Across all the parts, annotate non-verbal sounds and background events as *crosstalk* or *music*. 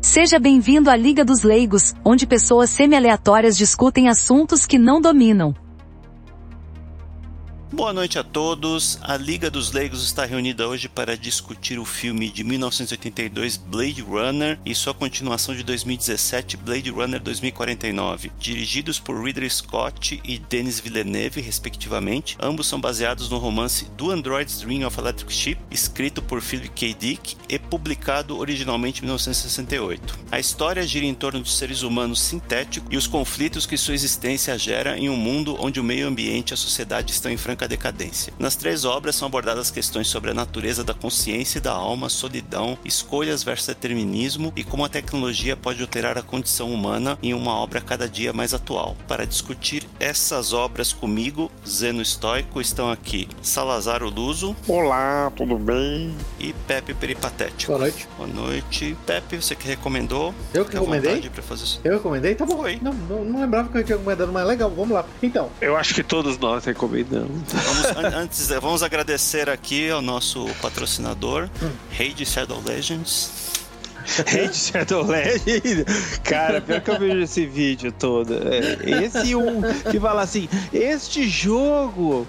Seja bem-vindo à Liga dos Leigos, onde pessoas semi-aleatórias discutem assuntos que não dominam. Boa noite a todos. A Liga dos Leigos está reunida hoje para discutir o filme de 1982 Blade Runner e sua continuação de 2017 Blade Runner 2049, dirigidos por Ridley Scott e Denis Villeneuve, respectivamente. Ambos são baseados no romance Do Android's Dream of Electric Sheep, escrito por Philip K. Dick e publicado originalmente em 1968. A história gira em torno de seres humanos sintéticos e os conflitos que sua existência gera em um mundo onde o meio ambiente e a sociedade estão em franca decadência. Nas três obras são abordadas questões sobre a natureza da consciência e da alma, solidão, escolhas versus determinismo e como a tecnologia pode alterar a condição humana em uma obra cada dia mais atual. Para discutir essas obras comigo, Zeno Estoico, estão aqui Salazar Luso. Olá, tudo bem? E Pepe Peripatético. Boa noite. Boa noite. Pepe, você que recomendou? Eu que recomendei? Pra fazer isso. Eu recomendei? Tá bom. Foi. Não, não, não lembrava que eu tinha recomendado, mas legal, vamos lá. Então, Eu acho que todos nós recomendamos. Vamos, an- antes, vamos agradecer aqui ao nosso patrocinador. Rei de Shadow Legends. Hate Shadow Legend. Cara, pior que eu vejo esse vídeo todo. É, esse um que fala assim: Este jogo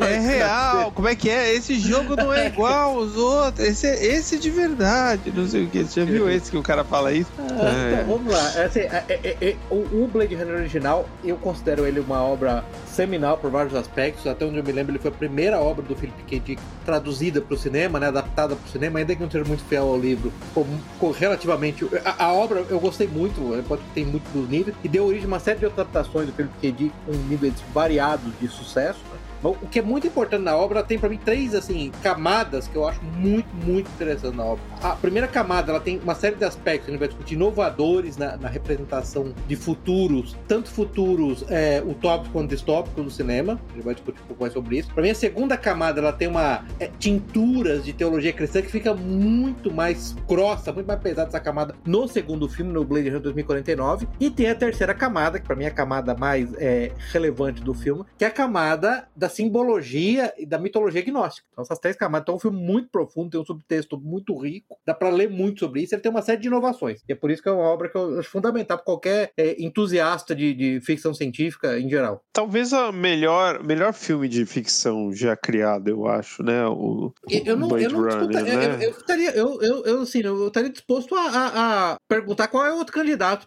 é real. Como é que é? Esse jogo não é igual aos outros. Esse é esse de verdade. Não sei o que. Você já viu esse que o cara fala isso? Ah, É. então, vamos lá. É assim, é- é- é- o, o Blade Runner original, eu considero ele uma obra seminal por vários aspectos. Até onde eu me lembro, ele foi a primeira obra do Philip K. Dick traduzida para o cinema, né, adaptada para o cinema, ainda que não seja muito fiel ao livro. Ficou, ficou relativamente. A, a obra eu gostei muito, pode ter muito dos níveis, e deu origem a uma série de adaptações do Philip K. Dick com níveis variados de sucesso. né. O que é muito importante na obra, ela tem pra mim três assim camadas que eu acho muito, muito interessantes na obra. A primeira camada, ela tem uma série de aspectos, a gente vai discutir inovadores na, na representação de futuros, tanto futuros é, utópicos quanto distópicos do cinema. A gente vai discutir um pouco mais sobre isso. Pra mim, a segunda camada, ela tem uma é, tinturas de teologia cristã que fica muito mais grossa, muito mais pesada essa camada no segundo filme, no Blade Runner 2049. E tem a terceira camada, que pra mim é a camada mais é, relevante do filme, que é a camada da simbologia e da mitologia gnóstica. Então, essas três camadas. Então, é um filme muito profundo, tem um subtexto muito rico, dá pra ler muito sobre isso. Ele tem uma série de inovações. E é por isso que é uma obra que eu acho fundamental para qualquer é, entusiasta de, de ficção científica em geral. Talvez a melhor, melhor filme de ficção já criado, eu acho, né? O, Eu, eu não, Blade eu não Runner, né? eu, eu estaria, eu, eu, eu, assim, eu estaria disposto a, a- a perguntar qual é o outro candidato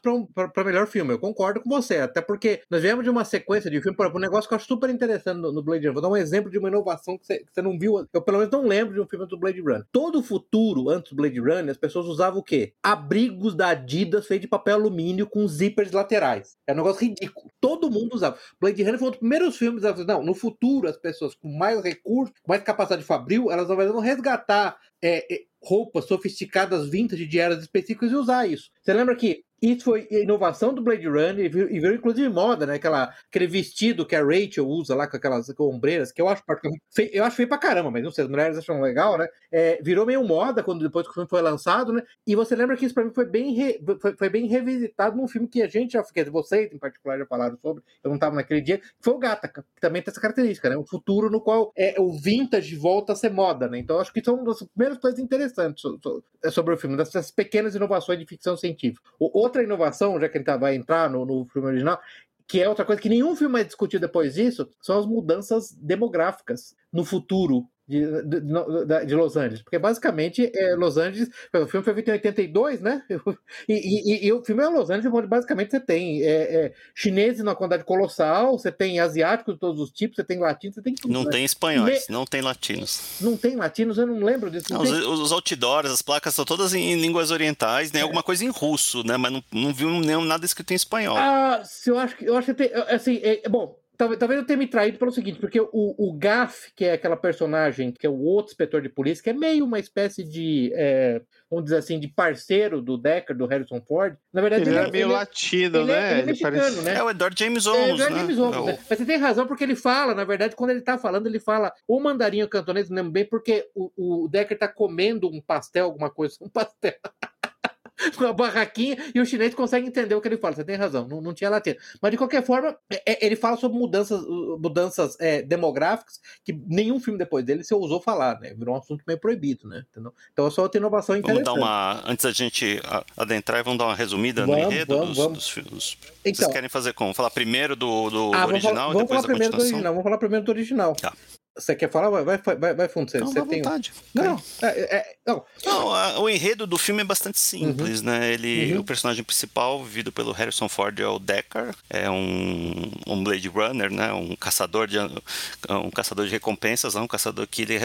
para melhor filme. Eu concordo com você, até porque nós viemos de uma sequência de filme, por exemplo, um negócio que eu acho super interessante no, no Blade Runner. Vou dar um exemplo de uma inovação que você, não viu. Eu pelo menos não lembro de um filme do Blade Runner. Todo o futuro, antes do Blade Runner, as pessoas usavam o quê? Abrigos da Adidas feitos de papel alumínio com zippers laterais. É um negócio ridículo. Todo mundo usava. Blade Runner foi um dos primeiros filmes a não, no futuro as pessoas com mais recursos, mais capacidade fabril, elas vão resgatar é, é, roupas sofisticadas vintage de eras específicas e usar isso. Você lembra que isso foi a inovação do Blade Runner e virou, e virou inclusive moda, né? Aquela, aquele vestido que a Rachel usa lá com aquelas com ombreiras, que eu acho particularmente eu acho feio pra caramba, mas não sei, as mulheres acham legal, né? É, virou meio moda quando depois que o filme foi lançado, né? E você lembra que isso pra mim foi bem, re- foi, foi bem revisitado num filme que a gente já, dizer, vocês em particular já falaram sobre, eu não tava naquele dia, que foi o Gataca, que também tem essa característica, né? Um futuro no qual é, o vintage volta a ser moda, né? Então acho que isso é uma das primeiras coisas interessantes so- so- é sobre o filme, dessas pequenas inovações de ficção científica. O- outra inovação, já que ele tá, vai entrar no, no filme original, que é outra coisa que nenhum filme vai discutir depois disso, são as mudanças demográficas no futuro de, de, de- de Los Angeles. Porque basicamente é Los Angeles. O filme foi feito em 82, né? *laughs* E, e- e- o filme é Los Angeles, onde basicamente você tem é, é, chineses na quantidade colossal, você tem asiáticos de todos os tipos, você tem latinos, você tem tudo. Não né? tem espanhóis, não tem latinos. Não tem latinos, eu não lembro disso. Não, Não os, tem- os outdoors, as placas são todas em línguas orientais, É. tem alguma coisa em russo, né? Mas não, não viu nenhum, nada escrito em espanhol. Ah, se eu acho que eu acho que tem, assim, é, bom, talvez, talvez eu tenha me traído pelo seguinte, porque o, o Gaff, que é aquela personagem que é o outro inspetor de polícia, que é meio uma espécie de, é, vamos dizer assim, de parceiro do Decker, do Harrison Ford. Na verdade, Ele é- é meio ele é- latino, ele é- né? ele é mexicano, parece- né? É o Edward James É, Olmos, Jack né? James Olmos, É o- né? Mas você tem razão, porque ele fala, na verdade, quando ele tá falando, ele fala o mandarim o cantonês, não lembro bem, porque o, o Decker tá comendo um pastel, alguma coisa, *laughs* um pastel. *laughs* uma barraquinha e o chinês consegue entender o que ele fala. Você tem razão, não, não tinha latino. Mas de qualquer forma, é, é, ele fala sobre mudanças, mudanças é, demográficas que nenhum filme depois dele se ousou falar, né? Virou um assunto meio proibido, né? Entendeu? Então é só outra inovação interessante. Vamos dar uma. Antes da gente adentrar, vamos dar uma resumida vamos, no enredo vamos, dos, vamos. dos filmes. Então, Vocês querem fazer como? Falar primeiro do, do ah, original vamos falar, e depois vamos falar primeiro do original. Vamos falar primeiro do original. Tá. Você quer falar? Vai, vai, vai, vai fundo. Você, Não, você à tem... vontade. Não, não. É, é, não. Não, a- o enredo do filme é bastante simples, né? Ele, Uhum. o personagem principal, vivido pelo Harrison Ford, é o Deckard, é um, um Blade Runner, né? Um caçador de um caçador de recompensas, um caçador que ele é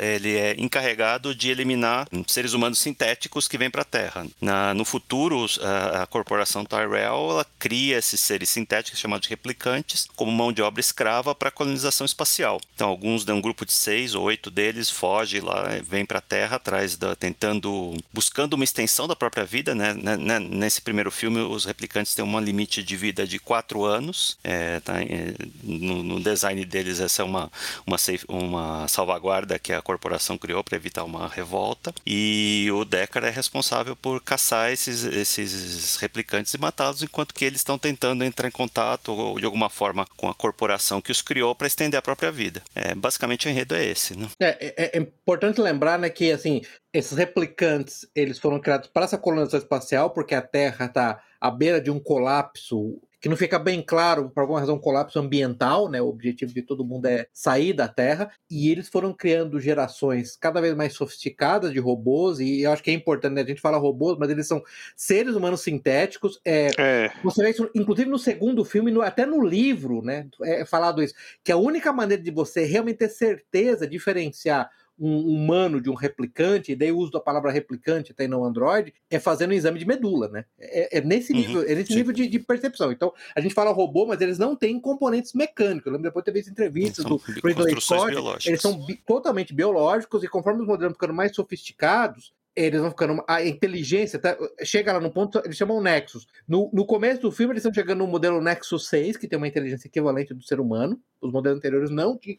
ele é encarregado de eliminar seres humanos sintéticos que vêm para a Terra. Na, no futuro, a, a corporação Tyrell ela cria esses seres sintéticos chamados de replicantes como mão de obra escrava para a colonização espacial. Então, alguns de um grupo de seis ou oito deles foge lá, vem para a Terra atrás da tentando buscando uma extensão da própria vida, né? Né- né? Nesse primeiro filme, os replicantes têm um limite de vida de quatro anos. É, tá? É, no, no design deles, essa é uma uma, safe- uma salvaguarda que a corporação criou para evitar uma revolta. E o Deckard é responsável por caçar esses, esses replicantes e matá-los, enquanto que eles estão tentando entrar em contato ou, de alguma forma com a corporação que os criou para estender a própria vida. É, basicamente o enredo é esse, né? É, é- é importante lembrar, né, que assim, esses replicantes, eles foram criados para essa colonização espacial, porque a Terra está à beira de um colapso que não fica bem claro, por alguma razão, um colapso ambiental, né? O objetivo de todo mundo é sair da Terra, e eles foram criando gerações cada vez mais sofisticadas de robôs, e eu acho que é importante, né? A gente fala robôs, mas eles são seres humanos sintéticos, é, É. você vê isso, inclusive no segundo filme, no- até no livro, né? É falado isso. Que a única maneira de você realmente ter certeza, diferenciar um humano de um replicante, e daí o uso da palavra replicante até no Android, é fazendo um exame de medula, né? É, é nesse Uhum, nível, é nesse sim. nível de, de percepção. Então, a gente fala robô, mas eles não têm componentes mecânicos. Eu lembro depois de ter visto entrevistas do Ridley Scott, eles são bi- totalmente biológicos e conforme os modelos ficando mais sofisticados, eles vão ficando. A inteligência tá- chega lá no ponto, eles chamam Nexus. No, no começo do filme, eles estão chegando no modelo Nexus 6, que tem uma inteligência equivalente do ser humano. Os modelos anteriores não tinham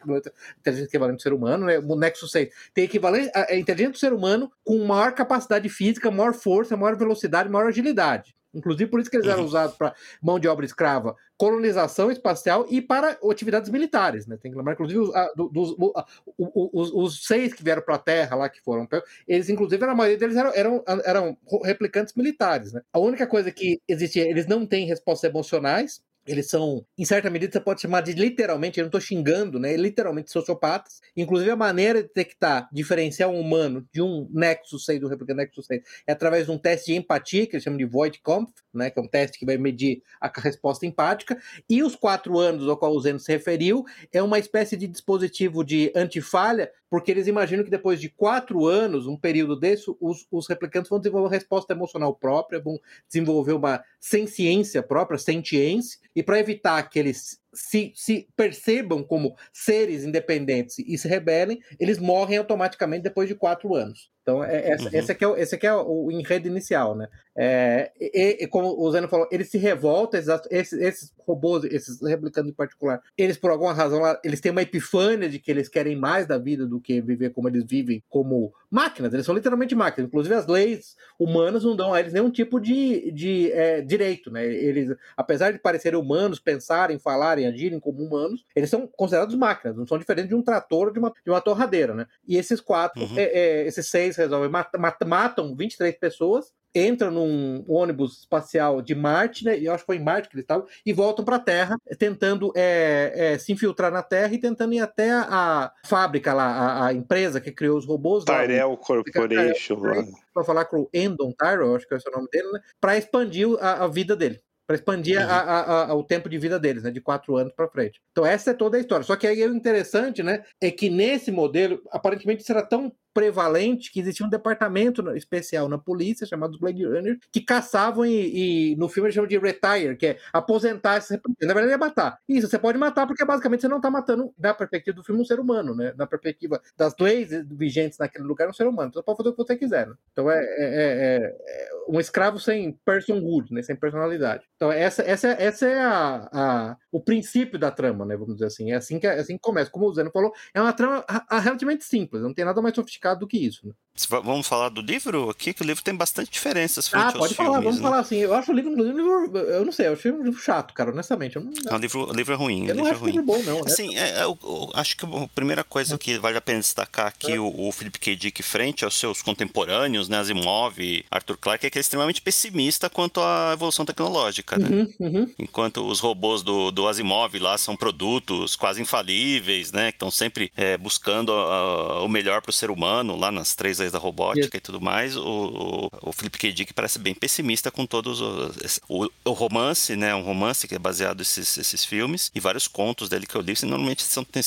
inteligência equivalente do ser humano, né? O Nexus 6 tem equivalente a, a inteligência do ser humano com maior capacidade física, maior força, maior velocidade, maior agilidade. Inclusive, por isso que eles eram Uhum. usados para mão de obra escrava, colonização espacial e para atividades militares. Né? Tem que lembrar, inclusive, os, a- do- dos- o- a- os, os seis que vieram para a Terra lá, que foram eles, inclusive, a maioria deles eram, eram, eram replicantes militares. Né? A única coisa que existia, eles não têm respostas emocionais, eles são, em certa medida, você pode chamar de literalmente, eu não estou xingando, né? Literalmente sociopatas. Inclusive, a maneira de detectar, diferenciar um humano de um Nexus 6, do replicante Nexus 6, é através de um teste de empatia, que eles chamam de Void Comp, né? Que é um teste que vai medir a resposta empática. E os quatro anos ao qual o Zeno se referiu é uma espécie de dispositivo de antifalha, porque eles imaginam que depois de quatro anos, um período desse, os, os replicantes vão desenvolver uma resposta emocional própria, vão desenvolver uma senciência própria, sentiência, e para evitar que eles se, se percebam como seres independentes e se rebelem, eles morrem automaticamente depois de quatro anos. Então, é, essa, Uhum. esse, aqui é, o- esse aqui é o enredo inicial, né? É, e, e como o Zeno falou, eles se revoltam, esses, esses, esses robôs, esses replicantes em particular, eles por alguma razão lá, eles têm uma epifânia de que eles querem mais da vida do que viver como eles vivem, como máquinas, eles são literalmente máquinas. Inclusive as leis humanas não dão a eles nenhum tipo de, de é, direito, né? Eles, apesar de parecerem humanos, pensarem, falarem, agirem como humanos, eles são considerados máquinas, não são diferentes de um trator ou de uma, de uma torradeira, né? E esses quatro, Uhum. é, é, esses seis resolvem mat- mat- matam 23 pessoas, entram num ônibus espacial de Marte, né? Eu acho que foi em Marte que eles estavam, e voltam para a Terra, tentando é, é, se infiltrar na Terra e tentando ir até a, fábrica lá, a, a empresa que criou os robôs. lá, Tyrell Corporation lá. para falar com o Endon Tyrell, acho que é o nome dele, né? Para expandir a, a vida dele. Para expandir Uhum. a- a- a- o tempo de vida deles, né? De quatro anos para frente. Então, essa é toda a história. Só que aí o interessante, né? É que nesse modelo, aparentemente, era tão prevalente que existia um departamento especial na polícia chamado Blade Runner que caçavam e, e no filme eles chamam de retire, que é aposentar. Na verdade é matar. Isso, você pode matar porque basicamente você não está matando, da perspectiva do filme, um ser humano, né? Na perspectiva das leis vigentes naquele lugar, um ser humano. Então você pode fazer o que você quiser, né? Então é, é- é- é um escravo sem personhood, né? Sem personalidade. Então essa, essa, essa é a, a- o princípio da trama, né? Vamos dizer assim. É assim que, é assim que começa. Como o Zeno falou, é uma trama ra- relativamente simples, não tem nada mais sofisticado do que isso. Né? Vamos falar do livro aqui, que o livro tem bastante diferenças frente ah, aos pode filmes. falar, vamos né? falar assim. Eu acho o livro, o livro, eu não sei, eu achei um livro chato, cara, honestamente. Eu não, Não, o livro, o livro é ruim. eu não livro é acho o ruim. livro bom, não. né? Assim, é, é, eu, eu acho que a primeira coisa que vale a pena destacar aqui, o, o Philip K. Dick frente aos seus contemporâneos, né, Asimov, Arthur Clarke, é que é extremamente pessimista quanto à evolução tecnológica, né? Uhum, uhum. Enquanto os robôs do, do Asimov lá são produtos quase infalíveis, né? Que estão sempre é, buscando ah, o melhor para o ser humano, lá nas três leis da robótica e tudo mais. O, o, o Philip K. Dick parece bem pessimista com todos os. O, o romance, né? Um romance que é baseado nesses esses filmes e vários contos dele que eu li, normalmente são, tem,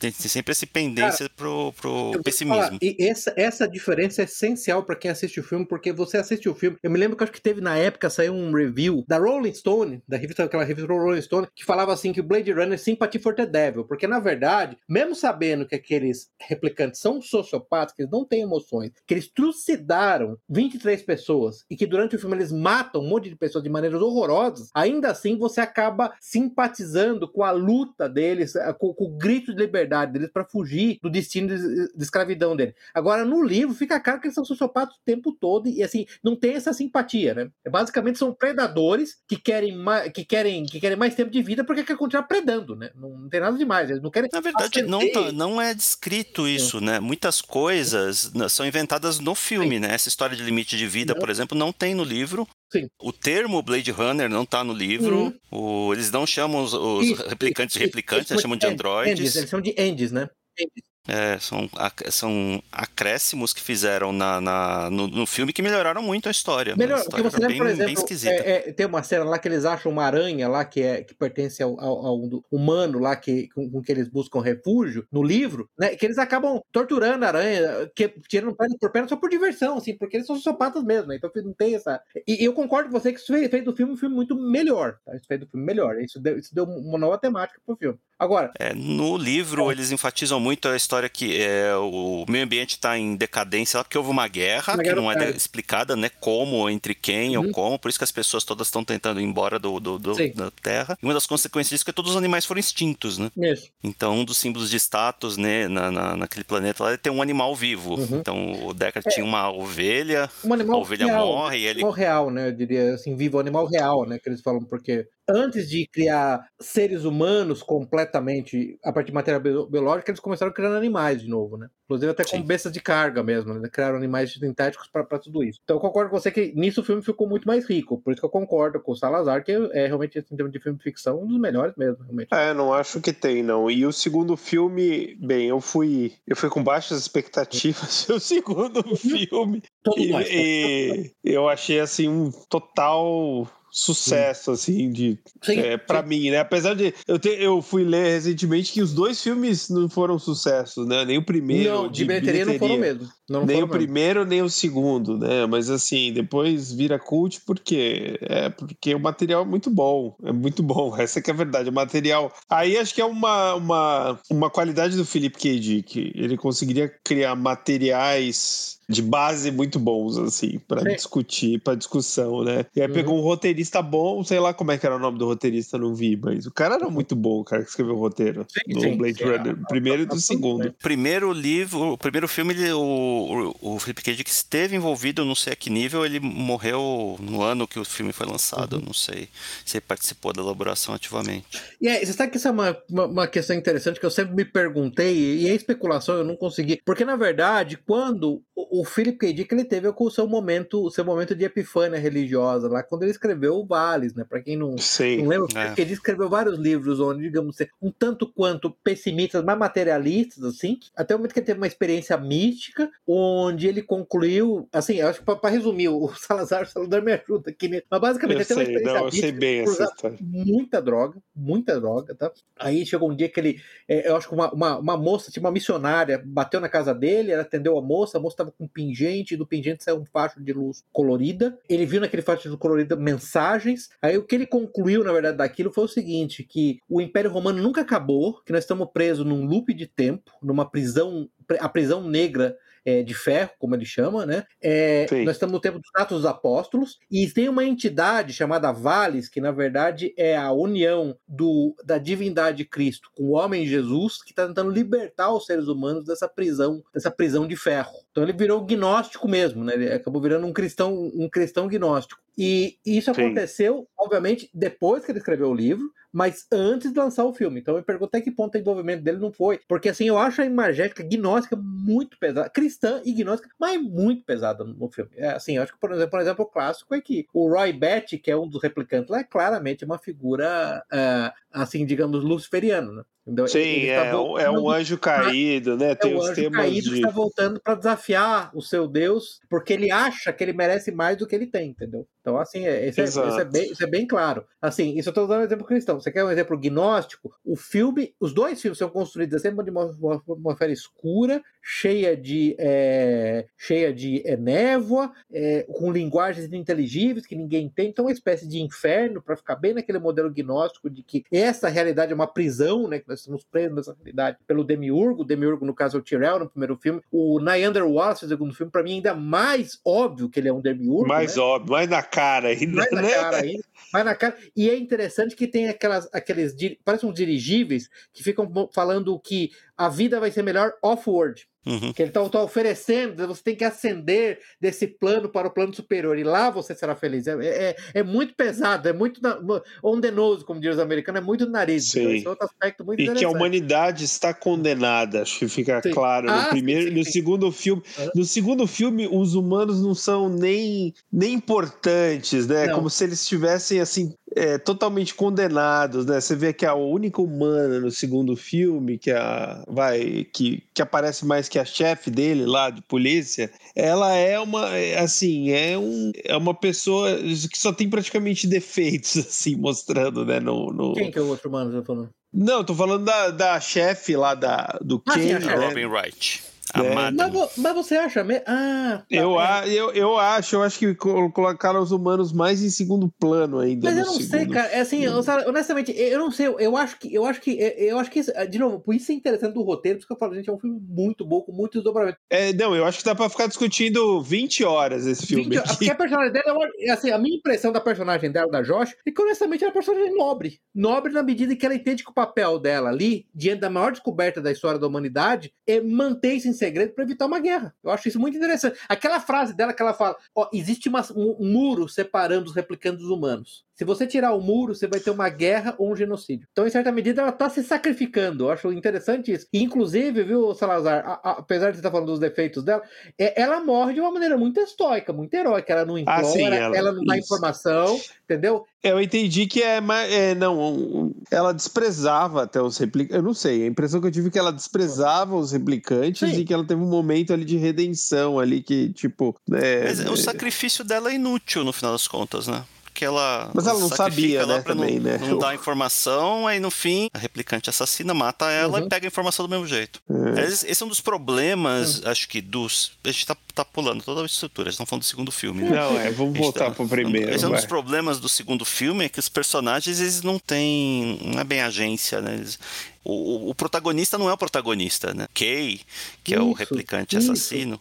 tem sempre essa pendência pro, pro te pessimismo. falar, e essa, essa diferença é essencial pra quem assiste o filme, porque você assiste o filme. Eu me lembro que acho que teve na época saiu um review da Rolling Stone, da revista, aquela revista Rolling Stone, que falava assim que o Blade Runner Sympathy for the Devil, porque na verdade, mesmo sabendo que aqueles replicantes são sociopatas, que eles não têm emoções, que eles trucidaram 23 pessoas e que durante o filme eles matam um monte de pessoas de maneiras horrorosas, ainda assim você acaba simpatizando com a luta deles, eh, com, com o grito de liberdade deles para fugir do destino de, de escravidão dele. Agora, no livro, fica claro que eles são sociopatas o tempo todo e, assim, não tem essa simpatia, né? É, basicamente, são predadores que querem, mais, que, querem, que querem mais tempo de vida porque querem continuar predando, né? Não, não tem nada demais. Eles não querem. Na verdade, não, tá- não é descrito isso, né? Muitas coisas são inventadas no filme, né? Essa história de limite de vida, Não. por exemplo, não tem no livro. Sim. O termo Blade Runner não tá no livro. O- eles não chamam os, os Isso, replicantes de isso, replicantes, isso, eles chamam de androides. Endes, eles chamam de Endes, né? Endes. É, são, são acréscimos que fizeram na, na- no, no filme que melhoraram muito a história. Melhor, a história lembra, bem, por exemplo, é- é, tem uma cena lá que eles acham uma aranha lá que, é, que pertence ao, ao- ao humano lá que, com, com que eles buscam refúgio no livro, né? Que eles acabam torturando a aranha, que, tirando perna por perna só por diversão, assim, porque eles são sociopatas mesmo, né? Então não tem essa. E, e eu concordo com você que isso fez, fez do filme um filme muito melhor, tá? Isso fez do filme melhor. Isso deu, isso deu uma nova temática pro filme. Agora, É, no livro, eles enfatizam muito a história que é, o meio ambiente está em decadência, lá porque houve uma guerra, Uma que guerra não é nuclear. explicada, né? Como, entre quem Uhum. ou como, por isso que as pessoas todas estão tentando ir embora do, do- do- da Terra. E uma das consequências disso é que todos os animais foram extintos, né? isso. Então, um dos símbolos de status, né, na, na- naquele planeta lá é ter um animal vivo. Uhum. Então, o Deckard tinha uma ovelha, Um a animal ovelha real. morre e ele Animal real, né? Eu diria assim, vivo, animal real, né? Que eles falam, porque antes de criar seres humanos completamente a partir de matéria bio- biológica, eles começaram criando animais de novo, né? Inclusive até com Sim. bestas de carga mesmo, né? Criaram animais sintéticos para tudo isso. Então eu concordo com você que nisso o filme ficou muito mais rico. Por isso que eu concordo com o Salazar, que é realmente, em termos de filme de ficção, um dos melhores mesmo, realmente. É, não acho que tem, não. E o segundo filme, bem, eu fui. Eu fui com baixas expectativas. *laughs* o segundo filme. Todos E, e eu achei assim um total sucesso assim de Sim, é, para mim né? Apesar de eu eu fui ler recentemente que os dois filmes não foram sucesso né? Nem o primeiro não, de bilheteria não foram mesmo. Não, nem o primeiro nem o segundo, né? Mas assim, depois vira cult porque é porque o material é muito bom, é muito bom. *laughs* Essa que é a verdade, o material. Aí acho que é uma, uma, uma qualidade do Philip K. Dick. Ele conseguiria criar materiais de base muito bons assim para Sim. discutir, para discussão, né? E aí Uhum. pegou um roteirista bom, sei lá como é que era o nome do roteirista, não vi, mas o cara era muito bom, o cara que escreveu o roteiro Sim, do sim, Blade sim. Runner, do primeiro e do segundo. primeiro livro, o primeiro filme, ele, o, o, o Philip K. Dick esteve envolvido, não sei a que nível, ele morreu no ano que o filme foi lançado, Uhum. não sei se ele participou da elaboração ativamente. E aí, você sabe que isso é uma, uma, uma questão interessante que eu sempre me perguntei, e é especulação, eu não consegui. Porque, na verdade, quando o, o Philip K. Dick ele teve o seu momento, o seu momento de epifânia religiosa, lá quando ele escreveu o Vales, né? Pra quem não, Sim. não lembra, o É. Dick escreveu vários livros onde, digamos, assim, um tanto quanto pessimistas, mais materialistas, assim, até o momento que ele teve uma experiência mística, onde ele concluiu, assim, eu acho que pra resumir, o *laughs* Salazar, o Salazar me ajuda aqui, né? Mas basicamente Eu ele teve uma sei, experiência não, eu sei bem essa história. muita droga, muita droga, tá? Aí chegou um dia que ele, é, eu acho que uma, uma, uma moça, tipo uma missionária, bateu na casa dele, ela atendeu a moça, a moça tava com um pingente, e do pingente saiu um facho de luz colorida. Ele viu naquele facho de luz colorida mensagens. Aí o que ele concluiu, na verdade, daquilo foi o seguinte: que o Império Romano nunca acabou, que nós estamos presos num loop de tempo, numa prisão, a prisão negra é, de ferro, como ele chama, né? É, Sim. nós estamos no tempo dos Atos dos Apóstolos e tem uma entidade chamada Vales, que na verdade é a união do, da divindade Cristo com o homem Jesus, que está tentando libertar os seres humanos dessa prisão, dessa prisão de ferro. Então ele virou gnóstico mesmo, né? Ele acabou virando um cristão, um cristão gnóstico. E isso Sim. aconteceu, obviamente, depois que ele escreveu o livro, mas antes de lançar o filme. Então eu pergunto até que ponto o envolvimento dele não foi. Porque assim, eu acho a imagética gnóstica muito pesada. Cristã e gnóstica, mas muito pesada no filme. É, assim, eu acho que, por exemplo, por exemplo, o clássico é que o Roy Batty, que é um dos replicantes, lá é claramente uma figura, ah, assim, digamos, luciferiano, né? Entendeu? Sim, tá é, um- é voltando um anjo caído, né? é Tem o os anjo temas caído que de. está voltando para desafiar o seu Deus, porque ele acha que ele merece mais do que ele tem, entendeu? Então, assim, é, isso, é, isso, é Exato. bem, isso é bem claro. Assim, isso eu estou dando um exemplo cristão. Você quer um exemplo gnóstico? O filme, os dois filmes são construídos sempre de uma uma atmosfera escura, cheia de, é, cheia de é, névoa, é, com linguagens ininteligíveis que ninguém tem. Então, uma espécie de inferno, para ficar bem naquele modelo gnóstico de que essa realidade é uma prisão, né? Que nós estamos presos nessa realidade pelo Demiurgo. O Demiurgo, no caso, é o Tyrell, no primeiro filme. O Nyander Wallace, no segundo filme, para mim, ainda mais óbvio que ele é um Demiurgo. Mais né? óbvio, mais na cara ainda, mais na né? cara ainda, mais na cara. E é interessante que tem aquelas, aqueles, parece uns dirigíveis que ficam falando que a vida vai ser melhor off-world. Uhum. Que ele está oferecendo, você tem que ascender desse plano para o plano superior, e lá você será feliz. É, é, é muito pesado, é muito na- on the nose, como dizem os americanos, é muito no nariz. Sim. Então, Esse é outro aspecto muito E que a humanidade está condenada, acho que fica Sim. claro no Ah, sim, primeiro, sim, no sim. segundo filme. No segundo filme, os humanos não são nem, nem importantes, né? Não. Como se eles estivessem assim é, totalmente condenados, né? Você vê que a única humana no segundo filme que a vai que, que aparece mais que a chefe dele lá de polícia, ela é uma é, assim é um é uma pessoa que só tem praticamente defeitos *laughs* assim mostrando, né? No, no... Quem que é o outro mano? que eu tô falando? Não, tô falando da, da chefe lá da, do Ah, Ken, né? Robin Wright. É. Mas, mas você acha mesmo? Ah, tá, Eu, é. a, eu, eu acho, eu acho que colo- colocaram os humanos mais em segundo plano ainda. Mas eu não sei, cara. É assim, eu, sabe, honestamente, eu não sei. Eu acho que, eu acho que, eu acho que, de novo, por isso é interessante do roteiro, por isso que eu falo, gente, é um filme muito bom, com muitos dobramentos. É, não, eu acho que dá pra ficar discutindo 20 horas esse filme 20 aqui. Porque a personagem dela, eu- assim, a minha impressão da personagem dela, da Josh, é que honestamente ela é uma personagem nobre. Nobre na medida em que ela entende que o papel dela ali, diante da maior descoberta da história da humanidade, é manter isso em segredo para evitar uma guerra. Eu acho isso muito interessante. Aquela frase dela que ela fala: existe uma- um muro separando os replicantes dos humanos. Se você tirar o muro, você vai ter uma guerra ou um genocídio. Então, em certa medida, ela está se sacrificando. Eu acho interessante isso. E, inclusive, viu, Salazar, a- a- apesar de você estar falando dos defeitos dela, é- ela morre de uma maneira muito estoica, muito heróica. Ela não implora, Ah, sim, ela, ela- não dá isso. informação, entendeu? Eu entendi que é, mais- é não, um- ela desprezava até os replicantes. Eu não sei, a impressão que eu tive é que ela desprezava os replicantes Sim. e que ela teve um momento ali de redenção ali que, tipo. é, Mas o sacrifício dela é inútil no final das contas, né? Porque ela. Mas ela não sabia, lá né, pra também, não, né? Não dar informação, aí no fim, a replicante assassina, mata ela Uhum. e pega a informação do mesmo jeito. É. Esse, é um dos problemas, acho que, dos. A gente tá, tá pulando toda a estrutura, a gente tá falando do segundo filme, né? Não, é, vamos voltar Então, pro primeiro. Esse é um dos problemas do segundo filme, é que os personagens eles não têm. não é bem agência, né? Eles- o, o- protagonista não é o protagonista, né? Kay, que é o Isso, replicante isso. assassino.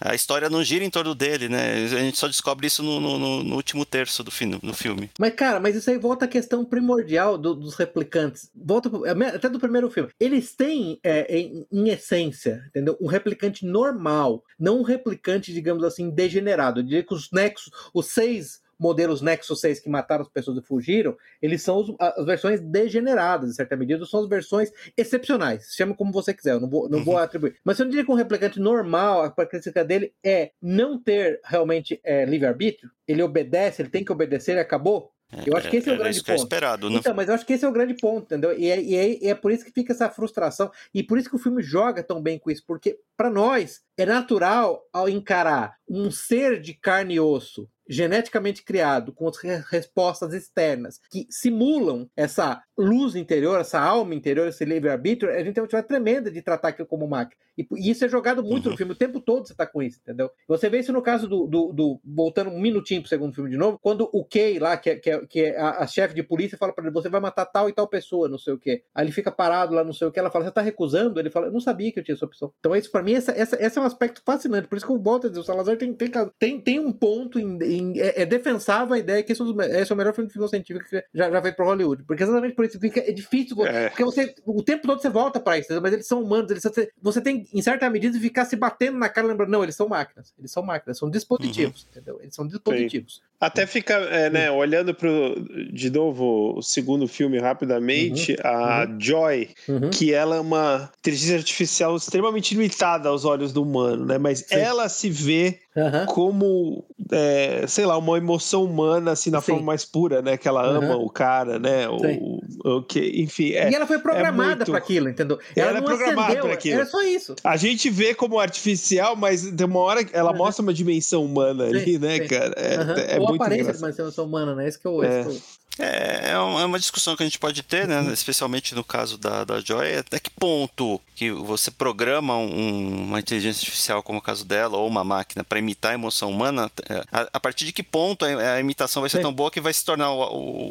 A história não gira em torno dele, né? A gente só descobre isso no, no- no- último terço do, fim, no filme. Mas, cara, mas isso aí volta à questão primordial do- dos replicantes. Volta pro- até do primeiro filme. Eles têm, é, em, em essência, entendeu? Um replicante normal, não um replicante, digamos assim, degenerado. Eu diria que os Nexus, os seis modelos Nexus 6 que mataram as pessoas e fugiram, eles são os- as versões degeneradas, em certa medida, são as versões excepcionais. Chama como você quiser, eu não vou, não vou atribuir. Mas eu não diria que um replicante normal, a característica dele é não ter realmente é, livre-arbítrio, ele obedece, ele tem que obedecer e acabou. Eu acho que esse é o Era grande isso que é ponto. esperado, né? Então, mas eu acho que esse é o grande ponto, entendeu? E é, e é- e é por isso que fica essa frustração, e por isso que o filme joga tão bem com isso, porque para nós é natural ao encarar um ser de carne e osso geneticamente criado com as re- respostas externas que simulam essa luz interior, essa alma interior, esse livre-arbítrio, a gente tem uma dificuldade tremenda de tratar aquilo como máquina. E, e isso é jogado muito Uhum. no filme, o tempo todo você tá com isso, entendeu? Você vê isso no caso do, do, do- voltando um minutinho pro segundo filme de novo, quando o Kay lá, que é, que é, que é a, a chefe de polícia, fala pra ele, você vai matar tal e tal pessoa, não sei o quê. Aí ele fica parado lá, não sei o que, ela fala, você tá recusando? Ele fala, eu não sabia que eu tinha essa opção. Então isso pra mim, essa, essa, esse é um aspecto fascinante, por isso que eu volto a dizer, o Salazar tem, tem, tem, tem um ponto em, em- é, é defensável a ideia que esse é, me- esse é o melhor filme de ficção científica que já, já feito para Hollywood. Porque exatamente por isso é difícil. É. Porque você, o tempo todo você volta para isso, mas eles são humanos. Eles, você, tem, em certa medida, ficar se batendo na cara, lembrando, não, eles são máquinas. Eles são máquinas, são dispositivos, entendeu? Eles são dispositivos. Até fica, é, né, olhando pro, de novo, o segundo filme rapidamente, a Joy, Uhum. que ela é uma inteligência artificial extremamente limitada aos olhos do humano, né? Mas Sim. ela se vê Aham. como, é, sei lá, uma emoção humana, assim, na Sim. forma mais pura, né? Que ela ama Uhum. o cara, né? O, o que, enfim, é. e ela foi programada muito- para aquilo, entendeu? Ela Ela é programada pra aquilo. Era só isso. A gente vê como artificial, mas tem uma hora que ela Uhum. mostra uma dimensão humana ali, Sim, né, sim. cara? É, é Ou muito aparência de engraçado. uma emoção humana, né? Que é o. esse que é o- É, é uma é uma discussão que a gente pode ter, né? Especialmente no caso da, da Joy, até que ponto que você programa um- uma inteligência artificial, como o caso dela, ou uma máquina, para imitar a emoção humana, é, a, a partir de que ponto a, a imitação vai ser Sim. tão boa que vai se tornar o,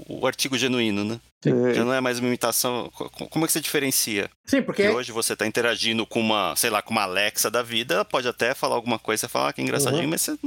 o- o artigo genuíno, né? É. Já não é mais uma imitação. co- Como é que você diferencia? Sim, porque. Porque hoje você está interagindo com uma, sei lá, com uma Alexa da vida, ela pode até falar alguma coisa, você fala, ah, que engraçadinho, Uhum. mas você,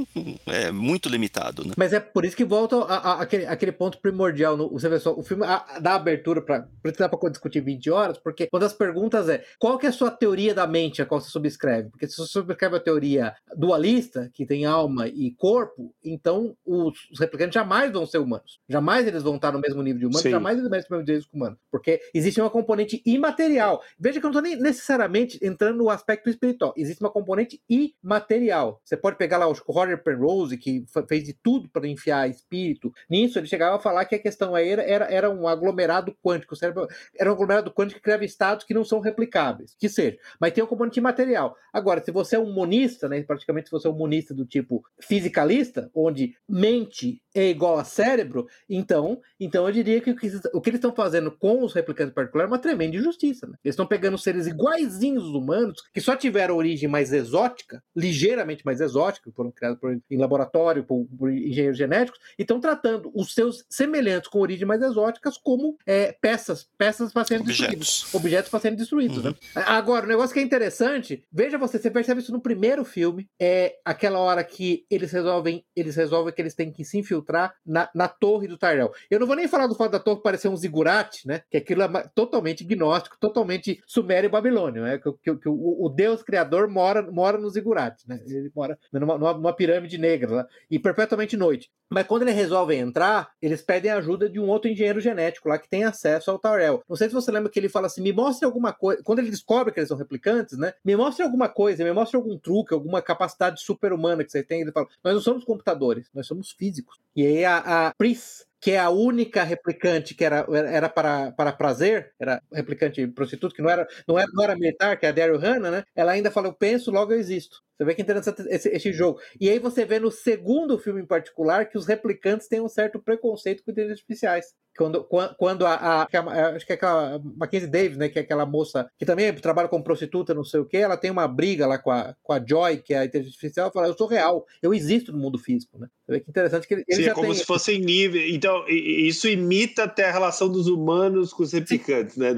é muito limitado, né? Mas é por isso que volta a, a- aquele, aquele ponto primordial. No, você vê só, o filme a- dá abertura para. Dá pra discutir 20 horas, porque uma das perguntas é: qual que é a sua teoria da mente a qual você subscreve? Porque se você subscreve a teoria dualista, que tem alma e corpo, então os, os replicantes jamais vão ser humanos. Jamais eles vão estar no mesmo nível de humanos, Sim. jamais eles vão ter o mesmo nível que humanos. Porque existe uma componente imaterial. Veja que eu não estou nem necessariamente entrando no aspecto espiritual. Existe uma componente imaterial. Você pode pegar lá o Roger Penrose, que fez de tudo para enfiar espírito. Nisso, ele chegava a falar que a questão era, era, era um aglomerado quântico. Cérebro era um aglomerado quântico que criava estados que não são replicáveis. Que seja. Mas tem um componente imaterial. Agora, se você é um monista, né, praticamente se você é um monista do tipo fisicalista, onde mente é igual a cérebro, então, então eu diria que o que, o que eles estão fazendo com os replicantes particulares é uma tremenda injustiça. Né? Eles estão pegando seres iguaizinhos aos humanos, que só tiveram origem mais exótica, ligeiramente mais exótica, foram criados por- em laboratório por, por engenheiros genéticos, e estão tratando os seus semelhantes com origem mais exóticas como é, peças, peças para serem destruídas Objetos. objetos para serem destruídos. né? Agora, o negócio que é interessante, veja você, você percebe isso no primeiro filme, é aquela hora que eles resolvem, eles resolvem que eles têm que se infiltrar na, na torre do Tyrell. Eu não vou nem falar do fato da torre parecer um zigurate, né? Que aquilo é totalmente gnóstico, totalmente sumério e babilônio, né? Que, que- que o, o deus criador mora, mora no zigurate, né? Ele mora numa, numa- pirâmide negra lá, e perpetuamente noite. Mas quando eles resolvem entrar, eles pedem a ajuda de um outro engenheiro genético lá que tem acesso ao Tyrell. Não sei se você lembra que ele fala assim: me mostre alguma coisa. Quando ele descobre que eles são replicantes, né? Me mostre alguma coisa, me mostre algum truque, alguma capacidade super-humana que você tem. Ele fala: nós não somos computadores, nós somos físicos. E aí a, a Pris, que é a única replicante que era, era para, para prazer, era replicante prostituta, que não era, não, era, não era militar, que é a Daryl Hannah, né? Ela ainda fala: eu penso, logo eu existo. Você vê que interessante esse, esse jogo. E aí você vê no segundo filme em particular que os replicantes têm um certo preconceito com inteligências artificiais. Quando, quan- quando a, a- que a- Acho que é aquela Mackenzie Davis, né? Que é aquela moça que também trabalha como prostituta, não sei o quê, ela tem uma briga lá com a, com a Joy, que é a inteligência artificial, ela fala: Eu sou real, eu existo no mundo físico, né? Você vê que interessante que ele, Sim, é como tem. se fossem níveis. Então, isso imita até a relação dos humanos com os replicantes, né?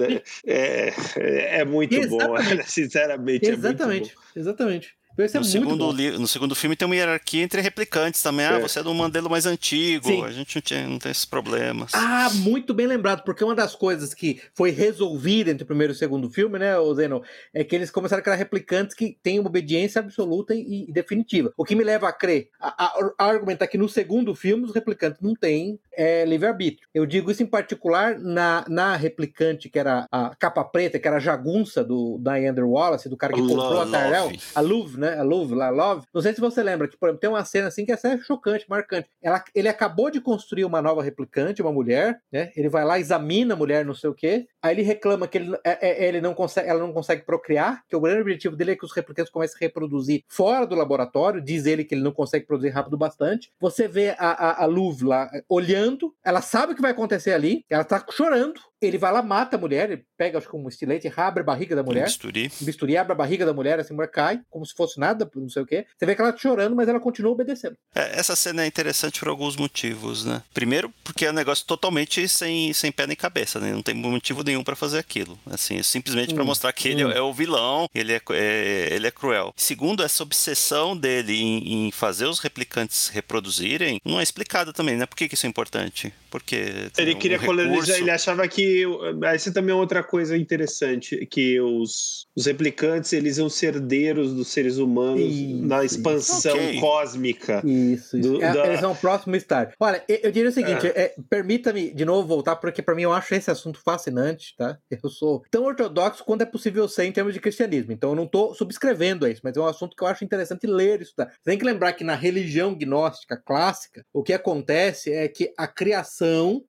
É, é, é muito bom, *laughs* Exatamente. sinceramente. É Exatamente, exatamente. Isso é No muito segundo, li- no segundo filme tem uma hierarquia entre replicantes também. Ah, É. você é do modelo mais antigo, Sim. a gente não, tinha, não tem esses problemas. Ah, muito bem lembrado, porque uma das coisas que foi resolvida entre o primeiro e o segundo filme, né, Zeno, é que eles começaram a criar replicantes que têm uma obediência absoluta e, e definitiva. O que me leva a crer, a, a- a argumentar que no segundo filme os replicantes não têm é, livre-arbítrio. Eu digo isso em particular na, na replicante que era a capa preta, que era a jagunça do Diane Wallace, do cara que comprou a Love. Tyrell, a Love, né? A Love, lá, Love. Não sei se você lembra que, por exemplo, tem uma cena assim que é chocante, marcante. Ela, ele acabou de construir uma nova replicante, uma mulher, né? Ele vai lá, examina a mulher, não sei o quê. Aí ele reclama que ele, é- é- ele não consegue, ela não consegue procriar, que o grande objetivo dele é que os replicantes comecem a reproduzir fora do laboratório. Diz ele que ele não consegue produzir rápido bastante. Você vê a, a, a Louvre lá olhando, ela sabe o que vai acontecer ali, ela tá chorando. Ele vai lá, mata a mulher, ele pega, acho que um estilete, abre a barriga da mulher. Bisturi. Bisturi abre a barriga da mulher, assim, a mulher cai, como se fosse nada, não sei o quê. Você vê que ela tá chorando, mas ela continua obedecendo. É, essa cena é interessante por alguns motivos, né? Primeiro, porque é um negócio totalmente sem, sem pé nem cabeça, né? Não tem motivo nenhum para fazer aquilo. Assim, é simplesmente para Hum, mostrar que ele hum. é o vilão, ele é, é- ele é cruel. Segundo, essa obsessão dele em, em fazer os replicantes reproduzirem não é explicada também, né? Por que, que isso é importante? Porque Ele um queria colonizar, recurso- ele achava que. Essa também é outra coisa interessante: que os, os replicantes eles iam ser herdeiros dos seres humanos Isso, na isso. expansão cósmica. Isso, isso. Do- É, da- Eles são o próximo estágio. Olha, eu, eu diria o seguinte: é, permita-me de novo voltar, porque pra mim eu acho esse assunto fascinante, tá? Eu sou tão ortodoxo quanto é possível ser em termos de cristianismo. Então eu não tô subscrevendo a isso, mas é um assunto que eu acho interessante ler e estudar. Você tem que lembrar que na religião gnóstica clássica, o que acontece é que a criação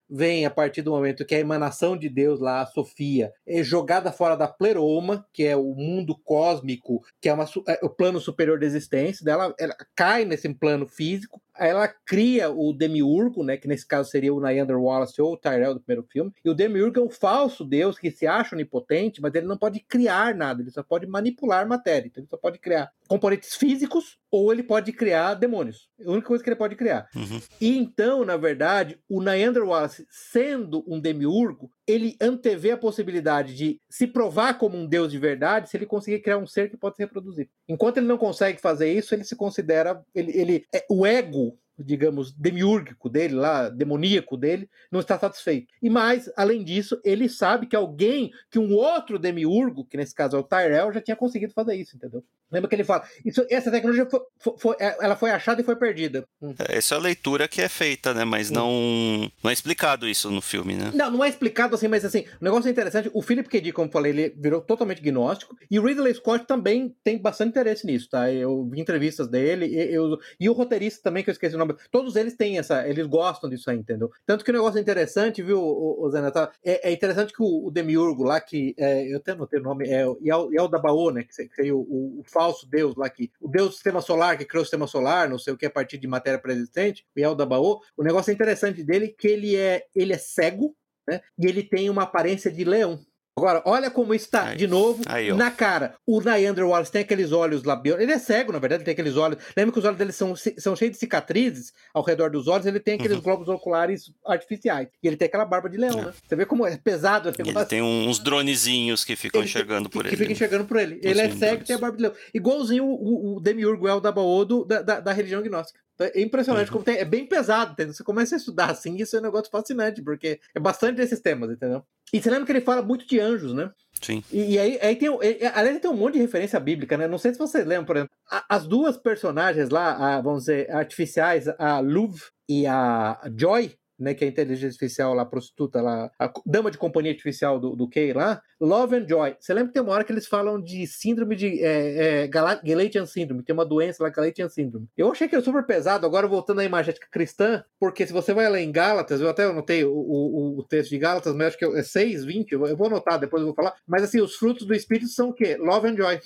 vem a partir do momento que a emanação de Deus lá, a Sofia, é jogada fora da pleroma, que é o mundo cósmico, que é, uma é o plano superior da existência, dela ela cai nesse plano físico, ela cria o Demiurgo, né, que nesse caso seria o Neander Wallace ou o Tyrell do primeiro filme, e o Demiurgo é um falso deus que se acha onipotente, mas ele não pode criar nada, ele só pode manipular matéria, então ele só pode criar componentes físicos ou ele pode criar demônios. É a única coisa que ele pode criar. Uhum. E então, na verdade, o Neander Wallace, sendo um demiurgo, ele antevê a possibilidade de se provar como um deus de verdade se ele conseguir criar um ser que pode se reproduzir. Enquanto ele não consegue fazer isso, ele se considera. Ele, ele, é, o ego, digamos, demiúrgico dele, lá, demoníaco dele, não está satisfeito. E mais, além disso, ele sabe que alguém, que um outro demiurgo, que nesse caso é o Tyrell, já tinha conseguido fazer isso, entendeu? Lembra que ele fala, isso, essa tecnologia foi, foi- foi- ela foi achada e foi perdida. Hum. É, Essa é a leitura que é feita, né? Mas não, não é explicado isso no filme, né? Não, não é explicado assim, mas assim, o negócio é interessante. O Philip K. Dick, como eu falei, ele virou totalmente gnóstico. E o Ridley Scott também tem bastante interesse nisso, tá? Eu vi entrevistas dele. Eu- e o roteirista também, que eu esqueci o nome. Todos eles têm essa. Eles gostam disso aí, entendeu? Tanto que o negócio é interessante, viu, o, Zé Natal? É, é interessante que o, o Demiurgo lá, que é, eu até anotei o nome, é o Yal- Yaldabaoth, né? Que seria o, o- o falso deus lá, que, o deus do sistema solar, que criou o sistema solar, não sei o que, a partir de matéria pré-existente, o Yaldabaoth. O negócio interessante dele é que ele é, ele é cego, né? E ele tem uma aparência de leão. Agora, olha como está, Aí. de novo, Aí, na cara. O Neander Wallace tem aqueles olhos labios. Ele é cego, na verdade, ele tem aqueles olhos. Lembra que os olhos dele são, são cheios de cicatrizes ao redor dos olhos, ele tem aqueles Uhum. globos oculares artificiais. E ele tem aquela barba de leão, É. né? Você vê como é pesado esse Ele tem uns dronezinhos que ficam Ele enxergando que, por que ele. fica né? enxergando por ele. Ele é cego e tem a barba de leão. Igualzinho o, o, Demiurgo El Dabaoth do- da, da, da religião gnóstica. Então, É impressionante Uhum. como tem. É bem pesado, entendeu? Você começa a estudar assim, isso é um negócio fascinante, porque é bastante desses temas, entendeu? E você lembra que ele fala muito de anjos, né? Sim. E, e aí, aí tem, e- e- além de ter um monte de referência bíblica, né? Não sei se vocês lembram, por exemplo, a- as duas personagens lá, a- vamos dizer, artificiais, a Luv e a Joy, né? Que é a inteligência artificial lá, a prostituta lá, a dama de companhia artificial do, do Kay lá, Love and Joy. Você lembra que tem uma hora que eles falam de síndrome de é, é, Gala- Galatian Syndrome, tem uma doença lá, Galatian Syndrome. Eu achei que era super pesado, agora voltando à imagética cristã, porque se você vai ler em Gálatas, eu até anotei o, o, o texto de Gálatas, mas acho que é 6, 20, eu vou- anotar, depois eu vou falar. Mas assim, os frutos do Espírito são o quê? Love and Joy,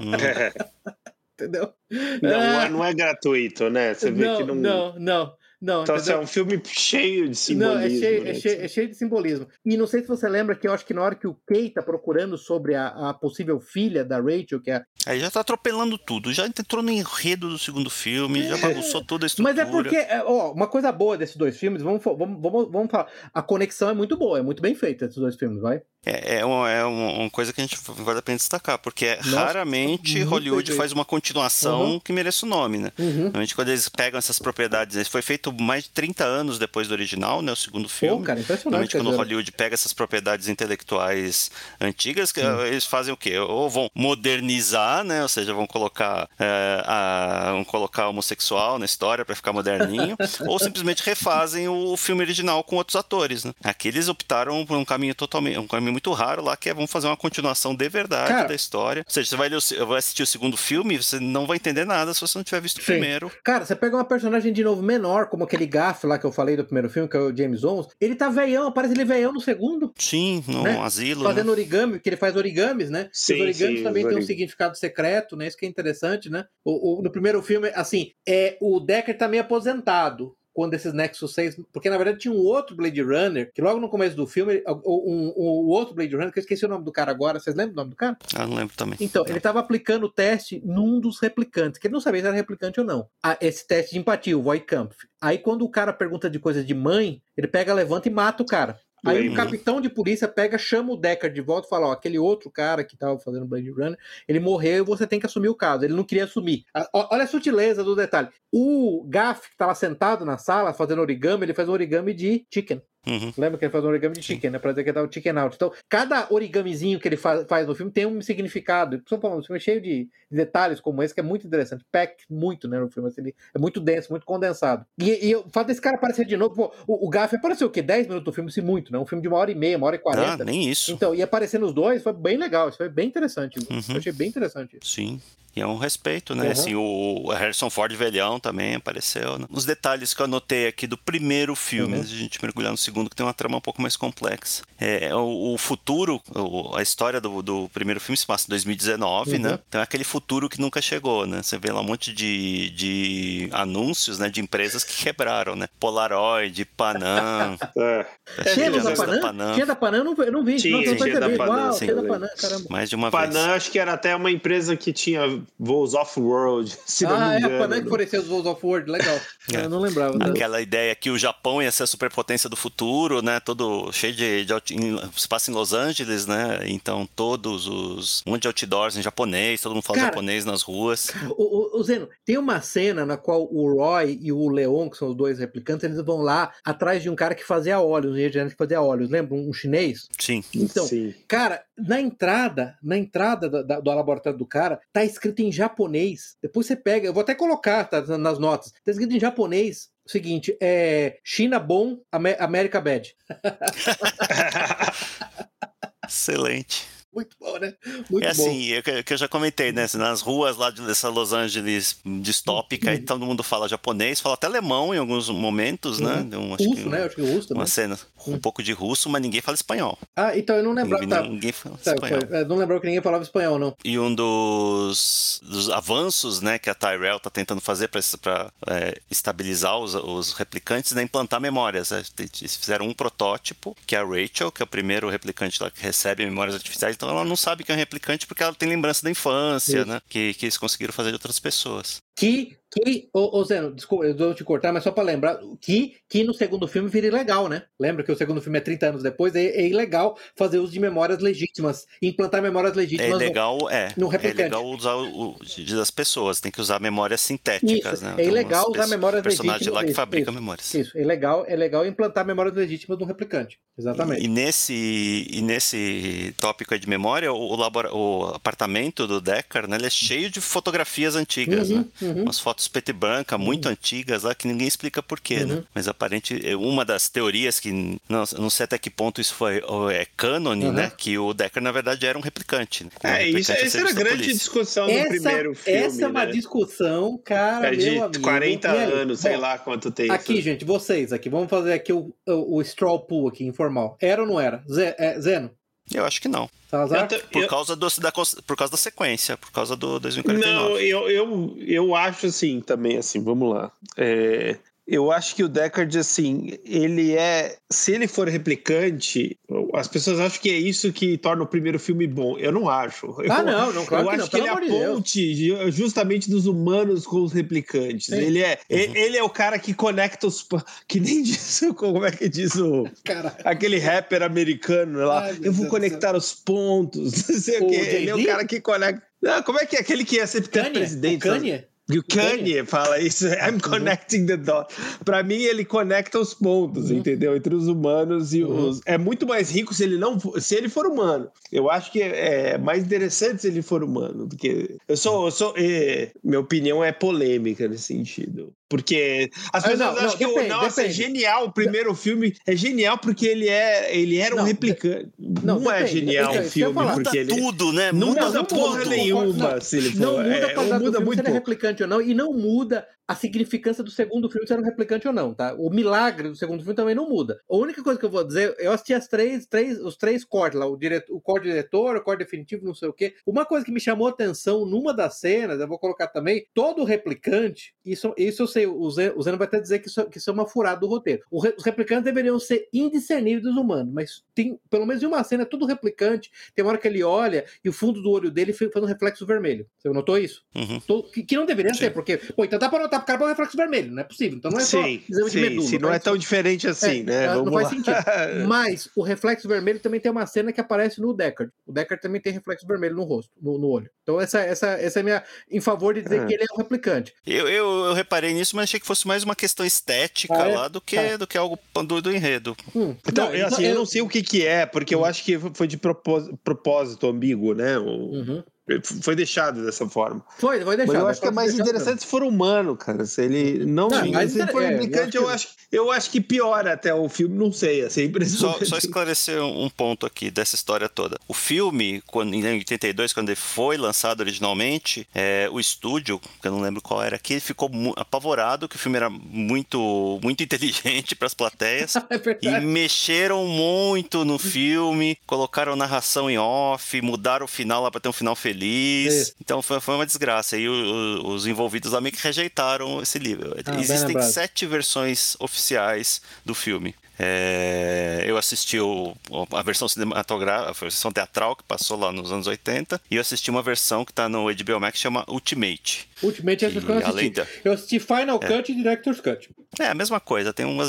Hum. *laughs* entendeu? não, Ah, é, não é gratuito, né? Você vê não, que não. não, não, não, Então, assim, entendeu? é um filme cheio de simbolismo. Não, é cheio, né? é, cheio, é cheio de simbolismo. E não sei se você lembra que eu acho que na hora que o Kay tá procurando sobre a, a possível filha da Rachel, que é. Aí já tá atropelando tudo. Já entrou no enredo do segundo filme, já bagunçou toda a estrutura. Mas é porque, é, ó, uma coisa boa desses dois filmes, vamos, vamos, vamos, vamos falar. A conexão é muito boa, é muito bem feita esses dois filmes, vai? É, é, uma, é uma coisa que a gente vale a pena destacar, porque Nossa, raramente Hollywood faz uma continuação Uhum. que mereça o nome, né? Uhum. Normalmente quando eles pegam essas propriedades, isso foi feito mais de 30 anos depois do original, né? O segundo Pô, filme. cara, impressionante. Normalmente quando dizer, Hollywood pega essas propriedades intelectuais antigas, que, Hum. eles fazem o quê? Ou vão modernizar, né? Ou seja, vão colocar, é, a, vão colocar homossexual na história para ficar moderninho, *laughs* ou simplesmente refazem o filme original com outros atores, né? Aqui eles optaram por um caminho totalmente, um caminho muito raro lá, que é vamos fazer uma continuação de verdade Cara. da história. Ou seja, você vai, ler o vai assistir o segundo filme, você não vai entender nada se você não tiver visto o Sim. primeiro. Cara, você pega uma personagem de novo menor, como aquele gafe lá que eu falei do primeiro filme, que é o James Owens, ele tá veião, parece ele veião no segundo, Sim, no Né? asilo. né? fazendo origami, que ele faz origamis, né? Sim, os origamis sim, também os têm um significado secreto, né? Isso que é interessante, né? O, o- no primeiro filme, assim, é, o Decker tá meio aposentado. Quando esses Nexus 6. Porque na verdade tinha um outro Blade Runner, que logo no começo do filme, o um, um, outro Blade Runner, que eu esqueci o nome do cara agora, vocês lembram o nome do cara? Ah, não lembro também. Então, ele estava aplicando o teste num dos replicantes, que ele não sabia se era replicante ou não. Ah, esse teste de empatia, o Voidkampf. Aí quando o cara pergunta de coisa de mãe, ele pega, levanta e mata o cara. Aí o capitão de polícia pega, chama o Decker de volta e fala: Ó, aquele outro cara que tava fazendo Blade Runner, ele morreu e você tem que assumir o caso. Ele não queria assumir. Olha a sutileza do detalhe. O Gaff, que tava sentado na sala fazendo origami, ele faz um origami de chicken. Uhum. Lembra que ele faz um origami de chicken, né? Pra dizer que ele tá o chicken out. Então, cada origamizinho que ele faz, faz no filme tem um significado. São Paulo, um filme cheio de detalhes como esse, que é muito interessante. Pack muito, né, no filme. Assim, ele é muito denso, muito condensado. E, e o fato desse cara aparecer de novo, pô, o, o Gaff apareceu o quê? 10 minutos do filme, se muito, né? Um filme de uma hora e meia, uma hora e Ah, quarenta. nem isso. Então, e aparecer nos dois foi bem legal, isso foi bem interessante. Uhum. Eu achei bem interessante. Sim. E é um respeito, né? Uhum. Assim, o Harrison Ford velhão também apareceu. Né? Os detalhes que eu anotei aqui do primeiro filme, Uhum. antes de a gente mergulhar no segundo, que tem uma trama um pouco mais complexa. É, o, o futuro, o- a história do, do primeiro filme se passa em 2019, Uhum. né? Então é aquele futuro que nunca chegou, né? Você vê lá um monte de, de anúncios, né? De empresas que quebraram, né? Polaroid, Panam. *laughs* É. Tinha da Panam? Panam. Tinha da Panam? Eu não, eu não vi. Tinha, eu não tinha da. Panam, Uau, sim. tinha da Panam, caramba. Mais de uma vez. Panam, acho que era até uma empresa que tinha voos off-road, *laughs* se não Ah, me é engano. a Panam que forneceu os voos off-world, legal. *laughs* É. Eu não lembrava. né? Aquela ideia que o Japão ia ser a superpotência do futuro, né? Todo cheio de, de em- se passa em Los Angeles, né? Então todos os um monte de outdoors em japonês, todo mundo fala Cara, japonês nas ruas. O, o, o Zeno, tem uma cena na qual o Roy e o Leon, que são os dois replicantes, eles vão lá atrás de um cara que fazia óleos, um engenheiro que fazia óleos, lembra? Um chinês? Sim. Então, Sim. cara, na entrada, na entrada da- da- do laboratório do cara, tá escrito em japonês. Depois você pega, eu vou até colocar tá, nas notas. Tá escrito em japonês. Seguinte, é China bom, Amé- América bad. *laughs* Excelente. Muito bom, né? Muito é bom. assim, é que que eu já comentei, né? Nas ruas lá de- dessa Los Angeles distópica, Uhum. todo mundo fala japonês, fala até alemão em alguns momentos, né? Um, acho Russo, que, né? Eu acho que russo também. Uma cena com um pouco de russo, mas ninguém fala espanhol. Ah, então eu não lembrava. Ninguém, Tá, ninguém fala tá, espanhol. foi- é, não lembrava que ninguém falava espanhol, não. E um dos, dos avanços né, que a Tyrell está tentando fazer para estabilizar os, os replicantes é implantar memórias. né? Eles fizeram um protótipo, que é a Rachel, que é o primeiro replicante lá que recebe memórias artificiais. Então ela não sabe que é um replicante porque ela tem lembrança da infância, Isso. né? Que, que eles conseguiram fazer de outras pessoas. Que, que, ô, ô Zeno, desculpa, eu vou te cortar, mas só pra lembrar, que, que no segundo filme vira ilegal, né? Lembra que o segundo filme é 30 anos depois, é, é ilegal fazer uso de memórias legítimas, implantar memórias É legítimas. no- é. no é replicante. legal usar o, o- das pessoas, tem que usar memórias sintéticas, Isso, né? é Tem ilegal usar memórias personagem legítimas. lá que isso, fabrica isso, memórias. Isso, é legal, é legal implantar memórias legítimas no replicante. Exatamente. E nesse, e nesse tópico aí de memória, o, o labora- o apartamento do Deckard, né, ele é cheio de fotografias antigas, Uhum, né? uhum. Umas fotos preto e branca, muito antigas lá, que ninguém explica porquê, né? Uhum. Mas aparente, é uma das teorias que, não, não sei até que ponto isso foi, ou é cânone, Uhum. né? Que o Deckard, na verdade, era um replicante. Né? É, isso, replicante a essa era a grande discussão Essa, primeiro filme. essa é uma né? discussão, cara, É de meu amigo. 40 E aí? anos, sei Bom, lá quanto tempo. Aqui, gente, vocês aqui, vamos fazer aqui o, o, o straw pool aqui, informal. Era ou não era? Zé, é, Zeno? Eu acho que não. Salazar? Te- Por, eu- causa do, da, por causa da sequência, por causa do 2049. Não, eu, eu, eu acho assim também, assim, vamos lá. É, eu acho que o Deckard, assim, ele é. Se ele for replicante, as pessoas acham que é isso que torna o primeiro filme bom. Eu não acho. Eu, Ah, não, não, claro eu que acho não, que ele é a Deus. ponte de- justamente dos humanos com os replicantes. Sim. Ele é, Uhum. ele, ele é o cara que conecta os. Que nem *laughs* diz. Como é que diz o. Cara, Aquele rapper americano lá, Ai, eu vou Deus conectar os pontos, *laughs* não sei o, O quê. Ele é o cara que conecta. Não, como é que é aquele que é sempre Kanye, presidente? o Kanye? E o Kanye fala isso, *laughs* I'm connecting the dots. Pra mim, ele conecta os pontos, Uhum. entendeu? Entre os humanos e Uhum. os. É muito mais rico se ele não for- se ele for humano. Eu acho que é mais interessante se ele for humano. do que eu sou. Eu sou é, minha opinião é polêmica nesse sentido. Porque as Ah, pessoas não, acham não, que depende, o nossa, é depende. genial. O primeiro filme é genial porque ele, é, ele era um Não, replicante. não, Não, é genial o filme porque ele. tudo, né? Não muda muda tudo. porra nenhuma Não, se ele for. Não muda é, muda muito se ele é replicante ou não, e não muda a significância do segundo filme ser um replicante ou não, tá? O milagre do segundo filme também não muda. A única coisa que eu vou dizer, eu assisti as três, três, os três cortes lá, o, diretor, o corte diretor, o corte definitivo, não sei o quê. Uma coisa que me chamou a atenção numa das cenas, eu vou colocar também, todo replicante, isso, isso eu sei, o Zeno, vai até dizer que isso, que isso é uma furada do roteiro. Re, os replicantes deveriam ser indiscerníveis dos humanos, mas tem, pelo menos em uma cena, tudo replicante, tem uma hora que ele olha e o fundo do olho dele faz um reflexo vermelho. Você notou isso? Uhum. Que, que, não deveria Sim. ser, porque, pô, então dá pra notar pro cara pra um reflexo vermelho, não é possível. Então não é sim, só exame sim, de medula. Sim, não, é tão diferente assim, é, né? Vamos não faz lá. sentido. *laughs* Mas o reflexo vermelho também tem uma cena que aparece no Deckard. O Deckard também tem reflexo vermelho no rosto, no, no olho. Então essa, essa, essa é minha em favor de dizer é. que ele é um replicante. Eu, eu, eu, reparei nisso, mas achei que fosse mais uma questão estética ah, é? lá do que, ah. do que algo do, do enredo. Hum. Então, não, assim, eu, eu, não sei o que que é, porque hum. eu acho que foi de propósito, propósito ambíguo, né? O... Uhum. Foi deixado dessa forma. Foi, foi deixado. Mas eu acho que é mais interessante se for humano, cara. Se ele não. não mas se for é, replicante, eu acho, eu, acho, que piora até o filme, não sei. Assim, só, só esclarecer um ponto aqui dessa história toda. O filme, quando, em 82, quando ele foi lançado originalmente, é, o estúdio, que eu não lembro qual era aqui, ele ficou apavorado que o filme era muito, muito *laughs* inteligente para as plateias. *laughs* é e mexeram muito no filme, colocaram narração em off, mudaram o final lá para ter um final feliz feliz. Então foi, foi uma desgraça. E o, o, os envolvidos lá meio que rejeitaram esse livro. Ah, Existem sete versões oficiais do filme. É, eu assisti o, a versão cinematográfica, a versão teatral que passou lá nos anos 80, e eu assisti uma versão que está no HBO Max que chama Ultimate. Ultimate é que eu assisti. Da... Eu assisti Final é. Cut e Director's Cut. É, a mesma coisa, tem umas.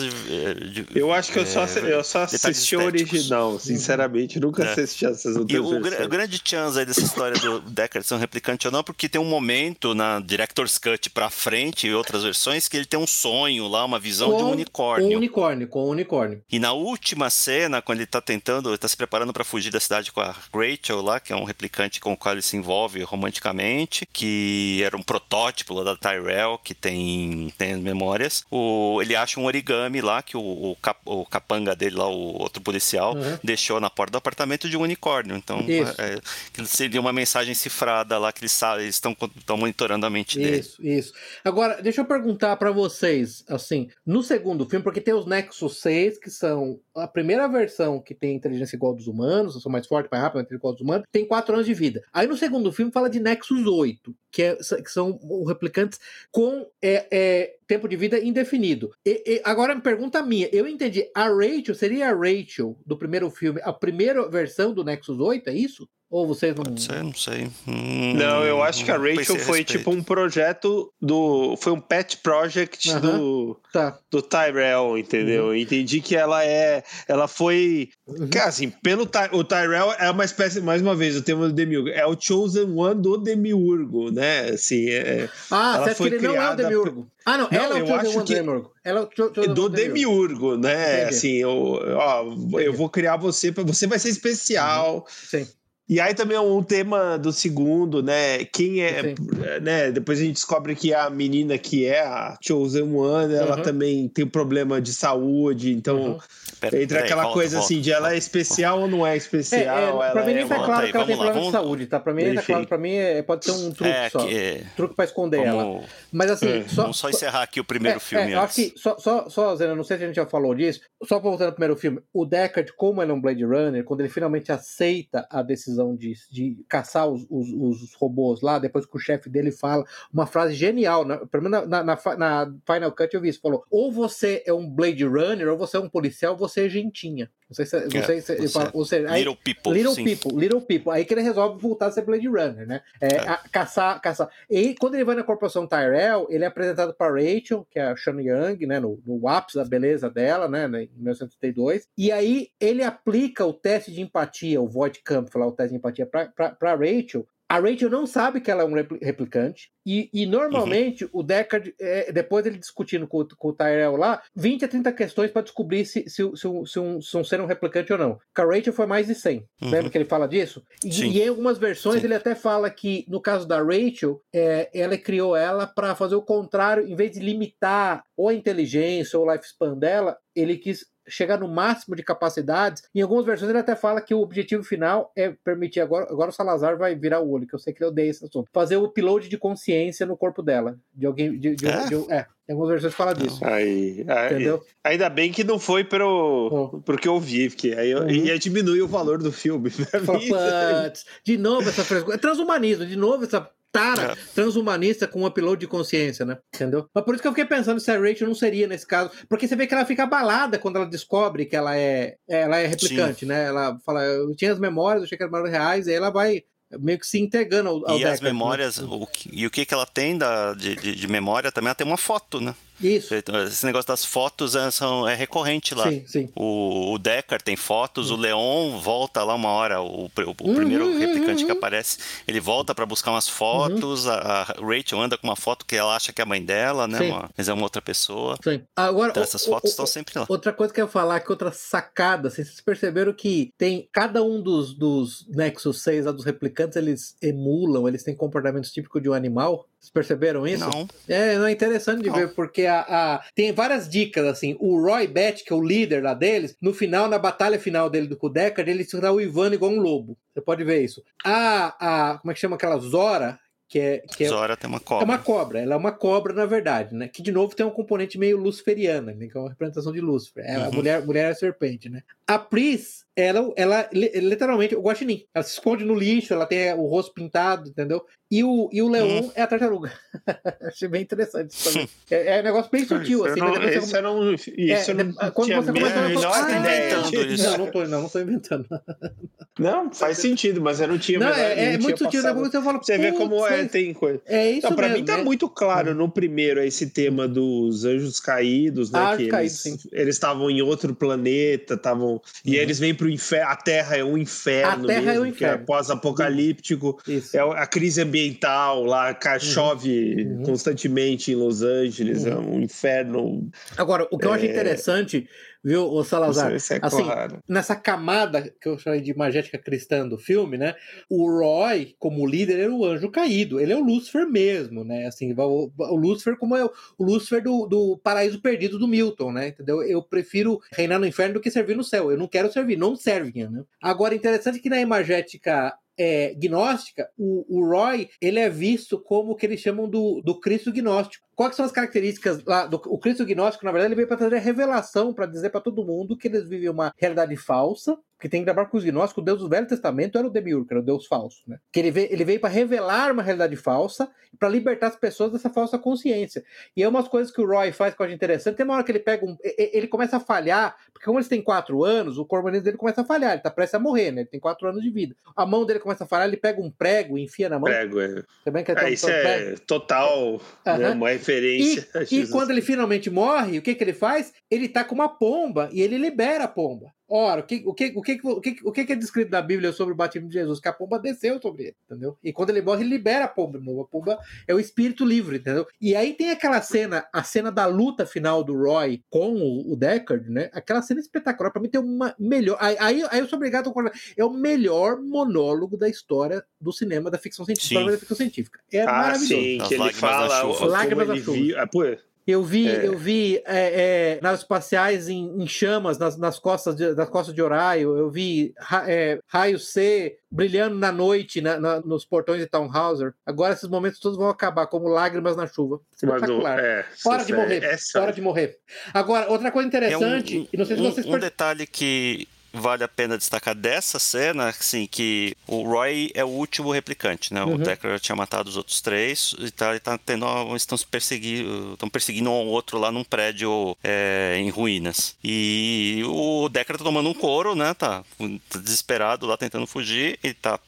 eu acho que eu só, é, eu só assisti o original, sinceramente, nunca é. assisti essas outras E o, o, grande chance aí dessa história do *laughs* Deckard ser um replicante ou não, porque tem um momento na Director's Cut pra frente e outras versões que ele tem um sonho lá, uma visão com, de um unicórnio. Com um unicórnio, com um unicórnio unicórnio. E na última cena, quando ele tá tentando, ele tá se preparando para fugir da cidade com a Rachel lá, que é um replicante com o qual ele se envolve romanticamente, que era um protótipo lá da Tyrell, que tem, tem memórias. O, ele acha um origami lá, que o, o, cap, o capanga dele lá, o outro policial, uhum. deixou na porta do apartamento de um unicórnio. Então, é, é, seria uma mensagem cifrada lá que eles estão monitorando a mente isso, dele. Isso, isso. Agora, deixa eu perguntar para vocês, assim, no segundo filme, porque tem os Nexus 6 que são a primeira versão que tem inteligência igual dos humanos, são mais fortes, mais rápidos, igual dos humanos, tem 4 anos de vida. Aí no segundo filme fala de Nexus 8, que, é, que são replicantes com é, é, tempo de vida indefinido. E, e, agora, me pergunta minha, eu entendi, a Rachel seria a Rachel do primeiro filme, a primeira versão do Nexus 8, é isso? Ou vocês não. Pode ser, não sei. Hum, não, eu acho que a Rachel foi tipo um projeto do. Foi um pet project uh -huh. do, tá. do Tyrell, entendeu? Uhum. Entendi que ela é. Ela foi. Uhum. Cara, assim, pelo Ty, o Tyrell é uma espécie, mais uma vez, o tema do Demiurgo. É o Chosen One do Demiurgo, né? Assim, é, ah, ela foi que ele não é o Demiurgo. Ah, não, não ela é o Chosen One que... Demiurgo. Ela é o Chosen do Demiurgo, né? Entendi. Assim, eu, ó, eu vou criar você, para você vai ser especial. Sim. E aí também é um tema do segundo, né? Quem é, Sim. né? Depois a gente descobre que a menina que é a Chosen One, ela uhum. também tem um problema de saúde, então uhum. Pera, entra aquela aí, coisa volta, assim de ela é especial ou não é especial. É, é, pra mim nem tá claro aí, que ela tem lá, problema vamos... de saúde, tá? Pra mim nem tá claro, pra mim é, pode ser um truque é, só. Que... Truque pra esconder vamos... ela. Mas assim, é. só, vamos só encerrar aqui o primeiro é, filme. É, acho que só, só, só, Zena, não sei se a gente já falou disso, só voltando ao primeiro filme, o Deckard, como ele é um Blade Runner, quando ele finalmente aceita a decisão de, de caçar os, os, os robôs lá, depois que o chefe dele fala uma frase genial, na, pelo menos na, na, na, Final Cut eu vi isso, falou, ou você é um Blade Runner, ou você é um policial, você é gentinha. Não sei se, não é, sei se ou seja, aí, Little People. Little sim. People, Little People. Aí que ele resolve voltar a ser Blade Runner, né? É, é. A, caçar, caçar. E quando ele vai na corporação Tyrell, ele é apresentado para Rachel, que é a Sean Young, né? No, no ápice da beleza dela, né? Em 1932. E aí ele aplica o teste de empatia, o Void Camp, lá, o teste de empatia, para Rachel, a Rachel não sabe que ela é um replicante. E, e normalmente uhum. o Deckard, é, depois ele discutindo com, com, o Tyrell lá, 20 a 30 questões para descobrir se, se, se, se, um, se, um, se um ser um replicante ou não. Com a Rachel foi mais de 100. Uhum. Lembra que ele fala disso? E, e em algumas versões Sim. ele até fala que, no caso da Rachel, é, ela criou ela para fazer o contrário, em vez de limitar ou a inteligência ou o lifespan dela, ele quis chegar no máximo de capacidades. Em algumas versões ele até fala que o objetivo final é permitir agora, agora o Salazar vai virar o olho, que eu sei que ele odeia esse assunto. Fazer o upload de consciência no corpo dela, de alguém de, de, É? de- de- é, em algumas versões fala disso. Aí, aí- Entendeu? ainda bem que não foi pro, pro que eu vi, porque aí Uhum. ia diminuir o valor do filme. mim. "Putz, de novo essa frescura. É transhumanismo, de novo essa tara É. transhumanista com um upload de consciência, né? Entendeu? Mas por isso que eu fiquei pensando se a Rachel não seria nesse caso. Porque você vê que ela fica abalada quando ela descobre que ela é, ela é replicante, né? Ela fala, eu tinha as memórias, eu achei que eram memórias reais, e aí ela vai meio que se entregando ao, ao E as né? memórias, o que- e o que, que ela tem da, de, de, de memória também, ela tem uma foto, né? Isso. Esse negócio das fotos é, são, é recorrente lá. Sim, sim. O, o Deckard tem fotos, o Leon volta lá uma hora, o, pr- o Uhum, primeiro uhum, replicante que uhum. aparece, ele volta pra buscar umas fotos, a, a Rachel anda com uma foto que ela acha que é a mãe dela, né? Sim. Uma- mas é uma outra pessoa. sim. Agora, Então o- essas o- fotos o- estão sempre lá. Outra coisa que eu ia falar, que outra sacada, assim, vocês perceberam que tem cada um dos, dos Nexus 6 lá dos replicantes, eles emulam, eles têm comportamentos típicos de um animal. Vocês perceberam isso? Não. É, não é interessante de Não. ver, porque a, a- tem várias dicas, assim. O Roy Batch, que é o líder lá deles, no final, na batalha final dele do com o Deckard, ele está uivando igual um lobo. Você pode ver isso. A, a como é que chama aquela Zora, que é, que é, Zora tem uma é cobra. uma cobra, ela é uma cobra, na verdade, né? Que de novo tem um componente meio luciferiana, né? Que é uma representação de Lúcifer. É, A Uhum. mulher, mulher é a serpente, né? A Pris, ela, ela li- literalmente, o guaxinim. Ela se esconde no lixo, ela tem o rosto pintado, entendeu? E o, e o leão Uhum. é a tartaruga. *laughs* Achei bem interessante isso também. *laughs* É, é um negócio bem sutil, assim. eu não- né? Depois você Isso não, isso É, não de- quando você a começa a falar, "Ah, ideia inventando disso. isso." Não, não tô, não, não tô inventando. *laughs* Não, faz sentido, mas eu não tinha. Não, menor- é, é não muito tinha sutil, né? Quando você fala, Você vê como "Putz, é, tem coisa. É isso Não, pra mesmo. mim tá né? muito claro no primeiro esse tema dos anjos caídos, né? Anjos que caídos, eles estavam em outro planeta, estavam e aí eles vêm pro inferno. A Terra é um inferno, A Terra é mesmo, um que é inferno. pós-apocalíptico. É a crise ambiental lá, ca- chove Uhum. constantemente em Los Angeles, é um inferno. Agora, o que eu acho interessante, viu, o Salazar? Isso é assim, claro. nessa camada que eu chamei de imagética cristã do filme, né? O Roy, como líder, é o anjo caído. Ele é o Lúcifer mesmo, né? Assim, o, o Lúcifer como é o, o Lúcifer do, do paraíso perdido do Milton, né? Entendeu? Eu prefiro reinar no inferno do que servir no céu. Eu não quero servir, não servem, né? Agora, interessante que na imagética é, gnóstica, o, o Roy ele é visto como o que eles chamam do, do Cristo gnóstico. Quais são as características lá do o Cristo gnóstico? Na verdade, ele veio para trazer revelação, para dizer para todo mundo que eles vivem uma realidade falsa, porque tem que lembrar que os gnósticos, o Deus do Velho Testamento era o Demiurgo, era o Deus falso, né? Que ele veio, ele veio para revelar uma realidade falsa, para libertar as pessoas dessa falsa consciência. E é umas coisas que o Roy faz que eu acho interessante. Tem uma hora que ele pega um. Ele começa a falhar, porque como eles têm quatro anos, o corpo dele começa a falhar, ele tá prestes a morrer, né? Ele tem quatro anos de vida. A mão dele começa a falhar, ele pega um prego enfia na mão. Prego, é. Também que É, isso é total né, referência. E, *laughs* e quando ele finalmente morre, o que, que ele faz? Ele tá com uma pomba e ele libera a pomba. Ora, o que, o, que, o, que, o, que, o que que é descrito na Bíblia sobre o batismo de Jesus? Que a pomba desceu sobre ele, entendeu? E quando ele morre, ele libera a pomba de novo. A pomba é o espírito livre, entendeu? E aí tem aquela cena, a cena da luta final do Roy com o, o Deckard, né? Aquela cena espetacular. Pra mim tem uma melhor. Aí, aí, aí eu sou obrigado a concordar. É o melhor monólogo da história do cinema, da ficção científica. Sim. Da ficção científica. É Ah, maravilhoso. sim, que ele lágrimas da fala Lágrimas da chuva. viu. Ah, pô, Eu vi, É. eu vi é, é, naves espaciais em, em chamas nas, nas costas de, das costas de Oraio. Eu vi ra, é, raio C brilhando na noite na- na- nos portões de Townhauser. Agora esses momentos todos vão acabar como lágrimas na chuva. Espetacular. é, Hora de é- morrer. essa- Hora de morrer. Agora, outra coisa É um, interessante, e não sei se um- vocês um per- detalhe que vale a pena destacar dessa cena, assim, que o Roy é o último replicante, né? Uhum. O Deckard tinha matado os outros três e tá, ele tá tendo estão se perseguindo, estão perseguindo um ao outro lá num prédio é, em ruínas. E o Deckard tá tomando um couro, né? Tá, tá desesperado lá tentando fugir, ele tá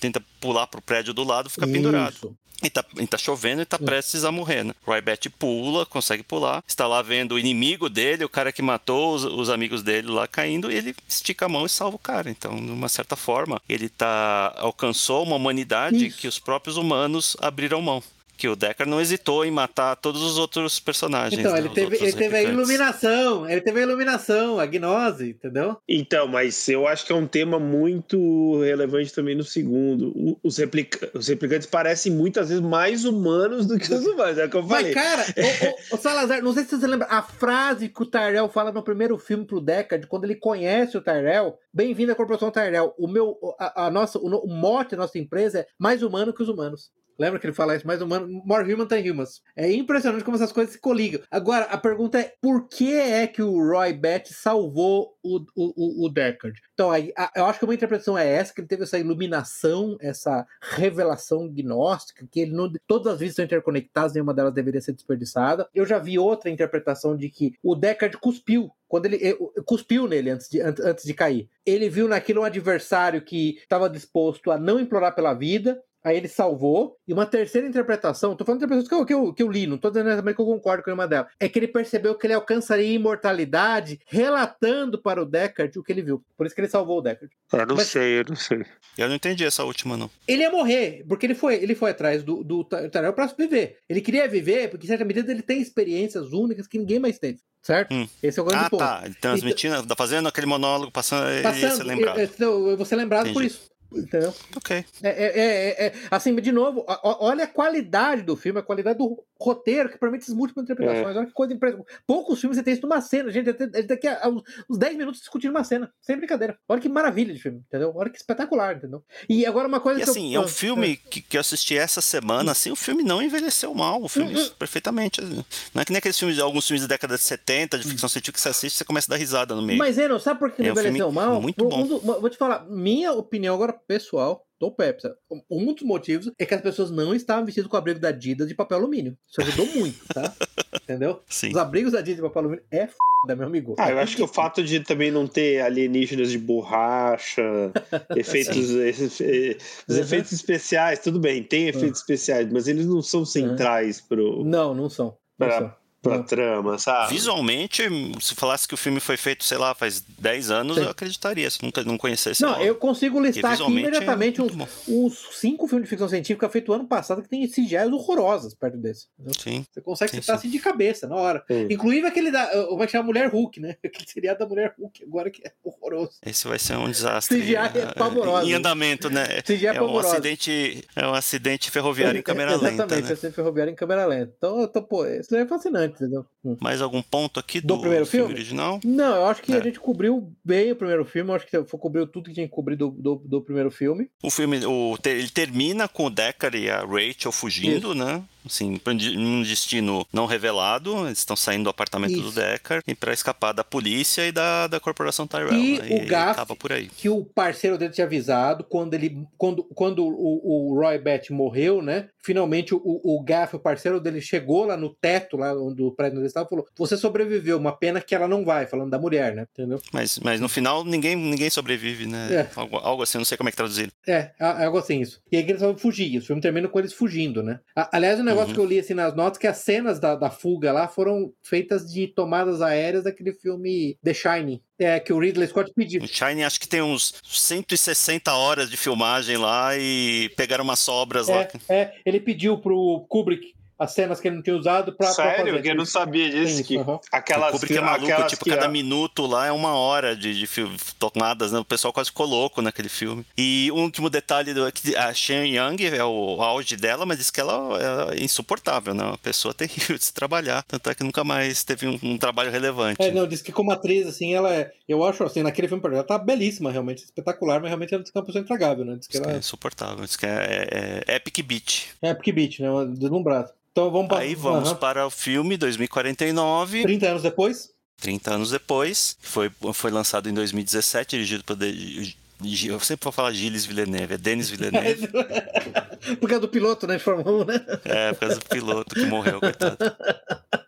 tenta pular pro prédio do lado, fica pendurado. E tá, e tá chovendo e tá prestes a morrer, né? Roy Batty pula, consegue pular. Está lá vendo o inimigo dele, o cara que matou os, os amigos dele lá caindo, e ele estica a mão e salva o cara. Então, de uma certa forma, ele tá alcançou uma humanidade Isso. que os próprios humanos abriram mão. Que o Deckard não hesitou em matar todos os outros personagens. Então, né, ele teve, outros ele teve a iluminação, ele teve a iluminação, a gnose, entendeu? Então, mas eu acho que é um tema muito relevante também no segundo. O- Os, replica- os replicantes parecem muitas vezes mais humanos do que os humanos, é o que eu falei. Mas, cara, o, o- o Salazar, não sei se você lembra, a frase que o Tyrell fala no primeiro filme pro Deckard, quando ele conhece o Tyrell, bem-vindo à Corporação Tyrell, o meu, a, a nossa, o, o mote da nossa empresa é mais humano que os humanos. Lembra que ele fala isso? Mais humano, more human than humans. É impressionante como essas coisas se coligam. Agora, a pergunta é, por que é que o Roy Batty salvou o, o, o- Deckard? Então, aí, a- eu acho que uma interpretação é essa, que ele teve essa iluminação, essa revelação gnóstica, que ele não, todas as vidas são interconectadas, nenhuma delas deveria ser desperdiçada. Eu já vi outra interpretação de que o Deckard cuspiu. Quando ele cuspiu nele antes de, an- antes de cair. Ele viu naquilo um adversário que estava disposto a não implorar pela vida, Aí ele salvou. E uma terceira interpretação, tô falando de interpretações que eu, que, eu, que eu li, não tô dizendo também que eu concordo com uma delas. É que ele percebeu que ele alcançaria imortalidade relatando para o Deckard o que ele viu. Por isso que ele salvou o Deckard. Eu não Mas- sei, eu não sei. Eu não entendi essa última, não. Ele ia morrer, porque ele foi, ele foi atrás do, do Tyrell para viver. Ele queria viver, porque, em certa medida, ele tem experiências únicas que ninguém mais teve. Certo? Hum. Esse é o grande Ah, ponto. tá. Ele transmitindo, tá fazendo aquele monólogo, passando, ele ia ser Passando, lembrado. eu, eu, eu vou ser lembrado por Entendi. isso. Entendeu? Ok. É, é, é, é, assim, de novo, olha a qualidade do filme, a qualidade do roteiro que permite essas múltiplas interpretações. Olha que coisa impressionante. Poucos filmes você tem isso numa cena, gente. Daqui a uns, uns 10 minutos discutindo uma cena, sem brincadeira. Olha que maravilha de filme, entendeu? Olha que espetacular, entendeu? E agora uma coisa E que assim, eu, é um filme que, que eu assisti essa semana, assim, o filme não envelheceu mal, o filme Hum, hum. perfeitamente. Não é que nem aqueles filmes, alguns filmes da década de 70, de ficção científica que você assiste e você começa a dar risada no meio. Mas, Eno, sabe por que É não um filme envelheceu mal? muito bom. um do- vou te falar, minha opinião agora pessoal do Pepsi. Um dos motivos é que as pessoas não estavam vestidas com o abrigo da Adidas de papel alumínio. Isso ajudou muito, tá? *laughs* Entendeu? Sim. Os abrigos da Adidas de papel alumínio é foda, meu amigo. Ah, eu acho que o fato de também não ter alienígenas de borracha, *laughs* efeitos, esses, eh, os Uhum. efeitos especiais, tudo bem, tem efeitos especiais, mas eles não são centrais pro, Não, não são. Não pra, são. Pra não. trama, sabe? Visualmente, se falasse que o filme foi feito, sei lá, faz 10 anos, Sim. eu acreditaria, se nunca não conhecesse. Não, eu consigo listar aqui é imediatamente uns, muito uns cinco filmes de ficção científica feitos ano passado que tem CGIs horrorosas perto desse. entendeu? Sim. Você consegue Sim, citar sim. assim de cabeça, na hora. Sim. Inclusive aquele da. Vai chamar Mulher Hulk, né? *laughs* Aquele seriado da Mulher Hulk, agora que é horroroso. Esse vai ser um desastre. CGI é eh, pavoroso. Em andamento, né? CGI é É um pavoroso. acidente, é um acidente ferroviário em câmera *laughs* lenta, Exatamente, né? você ferroviário em câmera lenta. Então, eu tô, pô, isso é fascinante, entendeu? Hum. Mais algum ponto aqui Do do, primeiro filme filme? original? Não, eu acho que É. a gente cobriu bem o primeiro filme. Eu acho que cobriu tudo que tinha que cobrir do, do, do primeiro filme. O filme, o, ele termina com o Deckard e a Rachel fugindo, né? Assim, pra um de- destino não revelado. Eles estão saindo do apartamento do Isso. Deckard e para escapar da polícia e da, da corporação Tyrell. E né? o Gaff- acaba por aí. que o parceiro dele tinha avisado quando ele quando, quando o, o Roy Batty morreu, né? Finalmente o, o Gaff, o parceiro dele, chegou lá no teto, lá onde o prédio onde ele estava, e falou: Você sobreviveu, uma pena que ela não vai, falando da mulher, né? Entendeu? Mas, mas no final ninguém, ninguém sobrevive, né? É. Algo, algo assim, não sei como é que traduzir. É, algo assim isso. E aí eles vão fugir. O filme termina com eles fugindo, né? Aliás, um negócio Uhum. que eu li assim nas notas que as cenas da, da fuga lá foram feitas de tomadas aéreas daquele filme The Shining. É, que o Ridley Scott pediu. O Shine acho que tem uns 160 horas de filmagem lá e pegaram umas sobras lá. É, é, ele pediu pro Kubrick as cenas que ele não tinha usado pra, pra Sério? fazer. Que eu não sabia disso. Que aham. aquelas, o Kubrick é maluco, aquelas tipo, cada a- minuto lá é uma hora de, de tomadas, né? O pessoal quase ficou louco naquele filme. E um último detalhe do, é que a Shen Young é o auge dela, mas diz que ela é insuportável, né? Uma pessoa *laughs* terrível de se trabalhar. Tanto é que nunca mais teve um, um trabalho relevante. É, não, diz que como atriz, assim, ela é. Eu acho assim, naquele filme, ela tá belíssima, realmente, espetacular, mas realmente ela diz que é uma pessoa intragável, né? Diz que Diz que é ela insuportável. Diz que é, é- é epic beat. é Epic Beat, né? Uma deslumbrada. Então vamos pra- Aí vamos Aham. para o filme 2049. 30 anos depois. 30 anos depois. Foi, foi lançado em 2017, dirigido por. De, eu sempre vou falar Gilles Villeneuve, é Denis Villeneuve. *laughs* Por causa do piloto, né? De Fórmula 1, né? é, por causa do piloto que morreu, coitado. *laughs*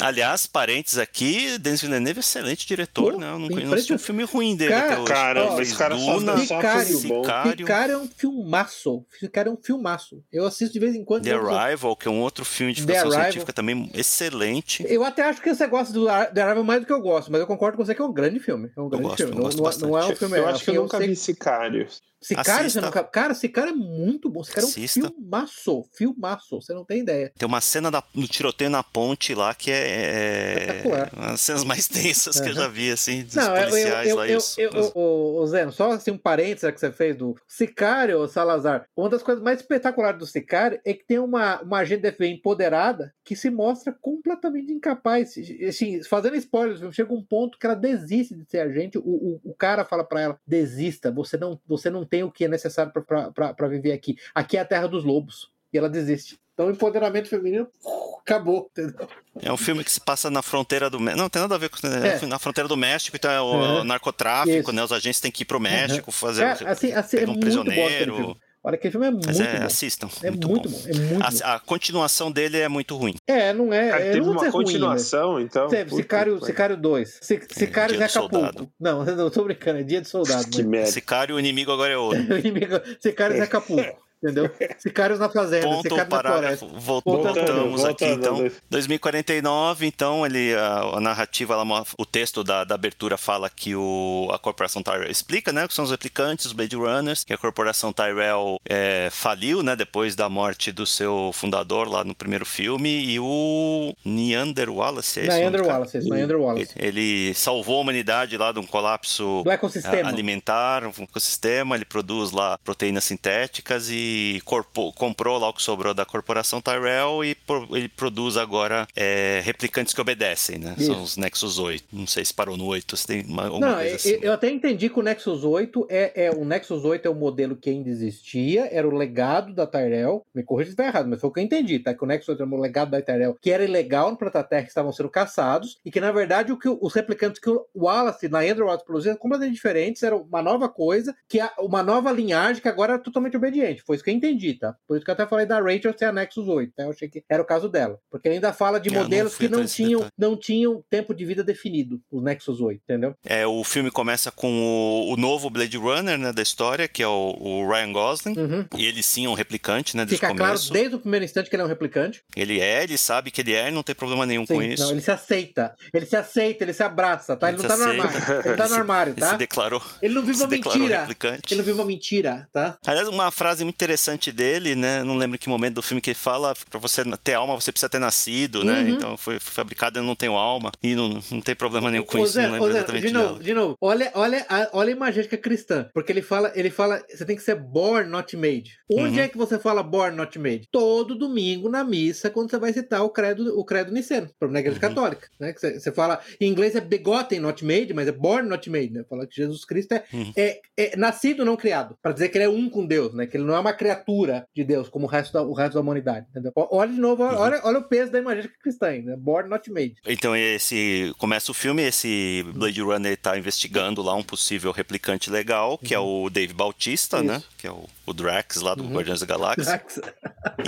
Aliás, parentes aqui, Denis Villeneuve é excelente diretor, Pô, né? Eu não conheço um filme ruim dele Cara, até hoje. Cara, Ó, mas cara só Duna, bom. Vicário. Picard é um filmaço. Picard é um filmaço. Eu assisto de vez em quando. The Arrival, que é um outro filme de ficção científica também excelente. Eu até acho que você gosta do The Arrival mais do que eu gosto, mas eu concordo com você que é um grande filme. É um grande gosto, filme. eu Não, gosto não- não é um filme. Eu acho que eu assim, nunca sei- vi Sicário. Sicário, você Assista. nunca... Cara, Sicário é muito bom. Sicário é um Assista. filmaço. Filmaço. Você não tem ideia. Tem uma cena da- no tiroteio na ponte lá que é, é Espetacular. uma das cenas mais *laughs* tensas que eu já vi, assim, dos Não, eu, eu, policiais eu, lá. eu, isso. eu, eu- ô, Zeno, só assim um parênteses que você fez do Sicário, Salazar. Uma das coisas mais espetaculares do Sicário é que tem uma, uma agente da FBI empoderada que se mostra completamente incapaz. Assim, fazendo spoilers, chega um ponto que ela desiste de ser agente. O, o, o cara fala pra ela: desista, você não, você não tem o que é necessário pra viver aqui. Aqui é a terra dos lobos. E ela desiste. Então o empoderamento feminino acabou, entendeu? É um filme que se passa na fronteira do México. Não, tem nada a ver com. É. Na fronteira do México, então é o Uhum. narcotráfico, Isso. né? Os agentes têm que ir pro México fazer. Cara, assim, assim, é um aquele prisioneiro. Olha, aquele filme é muito Mas é, bom. assistam. É muito, muito bom. bom. É muito A, bom. a continuação dele é muito ruim. É, não é. Cara, é teve não uma é ruim, continuação, então. né? Teve, Puta Sicário, que Sicário 2. Ci- Sicários Dia em do Acapulco. Não, *laughs* eu tô brincando, é Dia de Soldado. Que merda. Sicário, o inimigo agora é outro. *laughs* O inimigo- Sicários em Acapulco. *laughs* Entendeu? Sicários na fazenda, Ponto, Sicários na parágrafo. floresta. Voltamos aqui, voltando. então. 2049, então, ele, a, a narrativa, ela o texto da, da abertura fala que o, a corporação Tyrell explica, né, que são os replicantes, os Blade Runners, que a corporação Tyrell é, faliu, né, depois da morte do seu fundador lá no primeiro filme, e o Neander Wallace, é esse o nome Neander? Wallace, esse Neander Wallace. Ele, ele salvou a humanidade lá de um colapso Do ecossistema. a- alimentar, um ecossistema, ele produz lá proteínas sintéticas e corpo- comprou lá o que sobrou da corporação Tyrell e por- ele produz agora é, replicantes que obedecem, né? Isso. São os Nexus 8. Não sei se parou no 8, se tem uma, alguma Não, coisa eu, assim. eu até entendi que o Nexus 8 é, é o Nexus 8 é o modelo que ainda existia, era o legado da Tyrell. Me corrija se está errado, mas foi o que eu entendi, tá? Que o Nexus 8 era o legado da Tyrell, que era ilegal no que estavam sendo caçados, e que na verdade o que os replicantes que o Wallace, na Andrew Wallace produzia, eram completamente diferentes, era uma nova coisa, que é uma nova linhagem que agora é totalmente obediente. Foi isso que eu entendi, tá? Por isso que eu até falei da Rachel ser a Nexus 8, tá? Eu achei que era o caso dela. Porque ele ainda fala de Eu não modelos fui que não tinham, detalhe. não tinham tempo de vida definido, os Nexus 8, entendeu? É, o filme começa com o, o novo Blade Runner né, da história, que é o, o Ryan Gosling. Uhum. E ele sim é um replicante, né? Desde Fica claro desde o primeiro instante que ele é um replicante. Ele é, ele sabe que ele é, não tem problema nenhum Sim, com isso. Não, ele se aceita. Ele se aceita, ele se abraça, tá? Ele, Ele não tá no aceita. armário. Ele tá no *laughs* armário, Ele se tá? declarou, Ele não vive se uma mentira. replicante. Ele não vive uma mentira, tá? Aliás, uma frase muito interessante dele, né? Não lembro que momento do filme que ele fala: pra você ter alma, você precisa ter nascido, né? Uhum. Então foi foi fabricado, eu não tenho alma. E não, não tem problema nenhum com Ô, isso, Zé, não lembro ô, Zé, exatamente de novo, de novo. Olha, olha, a, olha a imagética cristã. Porque ele fala, ele fala, você tem que ser born, not made. Onde Uhum. é que você fala born, not made? Todo domingo na missa, quando você vai citar o credo, o credo niceno, na igreja Uhum. católica. Né? Que você, você fala, em inglês é begotten, not made, mas é born, not made. Né? Fala que Jesus Cristo é, Uhum. é, é nascido, não criado. Pra dizer que ele é um com Deus, né? Que ele não é uma criatura de Deus, como o resto da, o resto da humanidade. Entendeu? Olha de novo, Uhum. olha, olha o peso da imagética cristã, né? Born, not made. Então, esse começa o filme, esse Blade Runner tá investigando lá um possível replicante legal, que é o Dave Bautista, né? Isso. Que é o, o Drax lá do Uhum. Guardiões da Galáxia.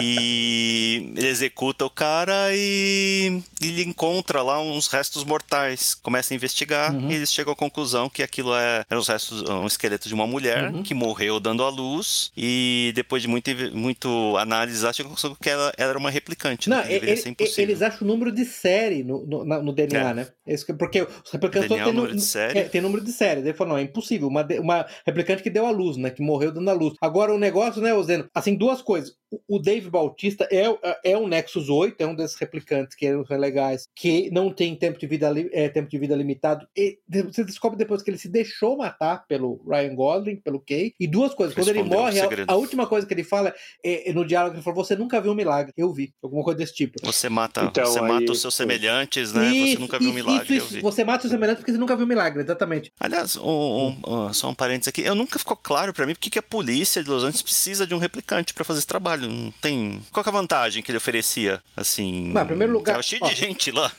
E ele executa o cara e ele encontra lá uns restos mortais. Começa a investigar Uhum. e eles chegam à conclusão que aquilo é, eram os restos, um esqueleto de uma mulher Uhum. que morreu dando à luz. E depois de muito, muito análise, conclusão que ela, ela era uma replicante. né? Não, deveria ele- eles acham o número de série no, no, no DNA, É. né? Que- porque os replicantes DNA é nu- número de série. é, tem número de série. Ele falou, não, é impossível. Uma, uma replicante que deu a luz, né? Que morreu dando a luz. Agora, o negócio, né, Zeno? Assim, duas coisas. O- O Dave Bautista é, o- é um Nexus 8, é um desses replicantes que são legais, que não tem tempo de vida, é, tempo de vida limitado. E você descobre depois que ele se deixou matar pelo Ryan Gosling, pelo Kay. E duas coisas. Quando ele Respondeu morre, a, a última coisa que ele fala é, é no diálogo, ele falou, você nunca viu um milagre. Eu vi. Alguma coisa desse tipo. Você mata, Então, você aí- mata os seus semelhantes, né? você nunca viu um isso, milagre, isso, eu vi. Você mata os semelhantes porque você nunca viu um milagre, exatamente. Aliás, um- um- um- só um parênteses aqui. Eu nunca ficou claro pra mim por que que a polícia de Los Angeles precisa de um replicante pra fazer esse trabalho. Não tem. Qual que é a vantagem que ele oferecia? Assim. Mas, em primeiro lugar, Tava cheio ó, de gente lá.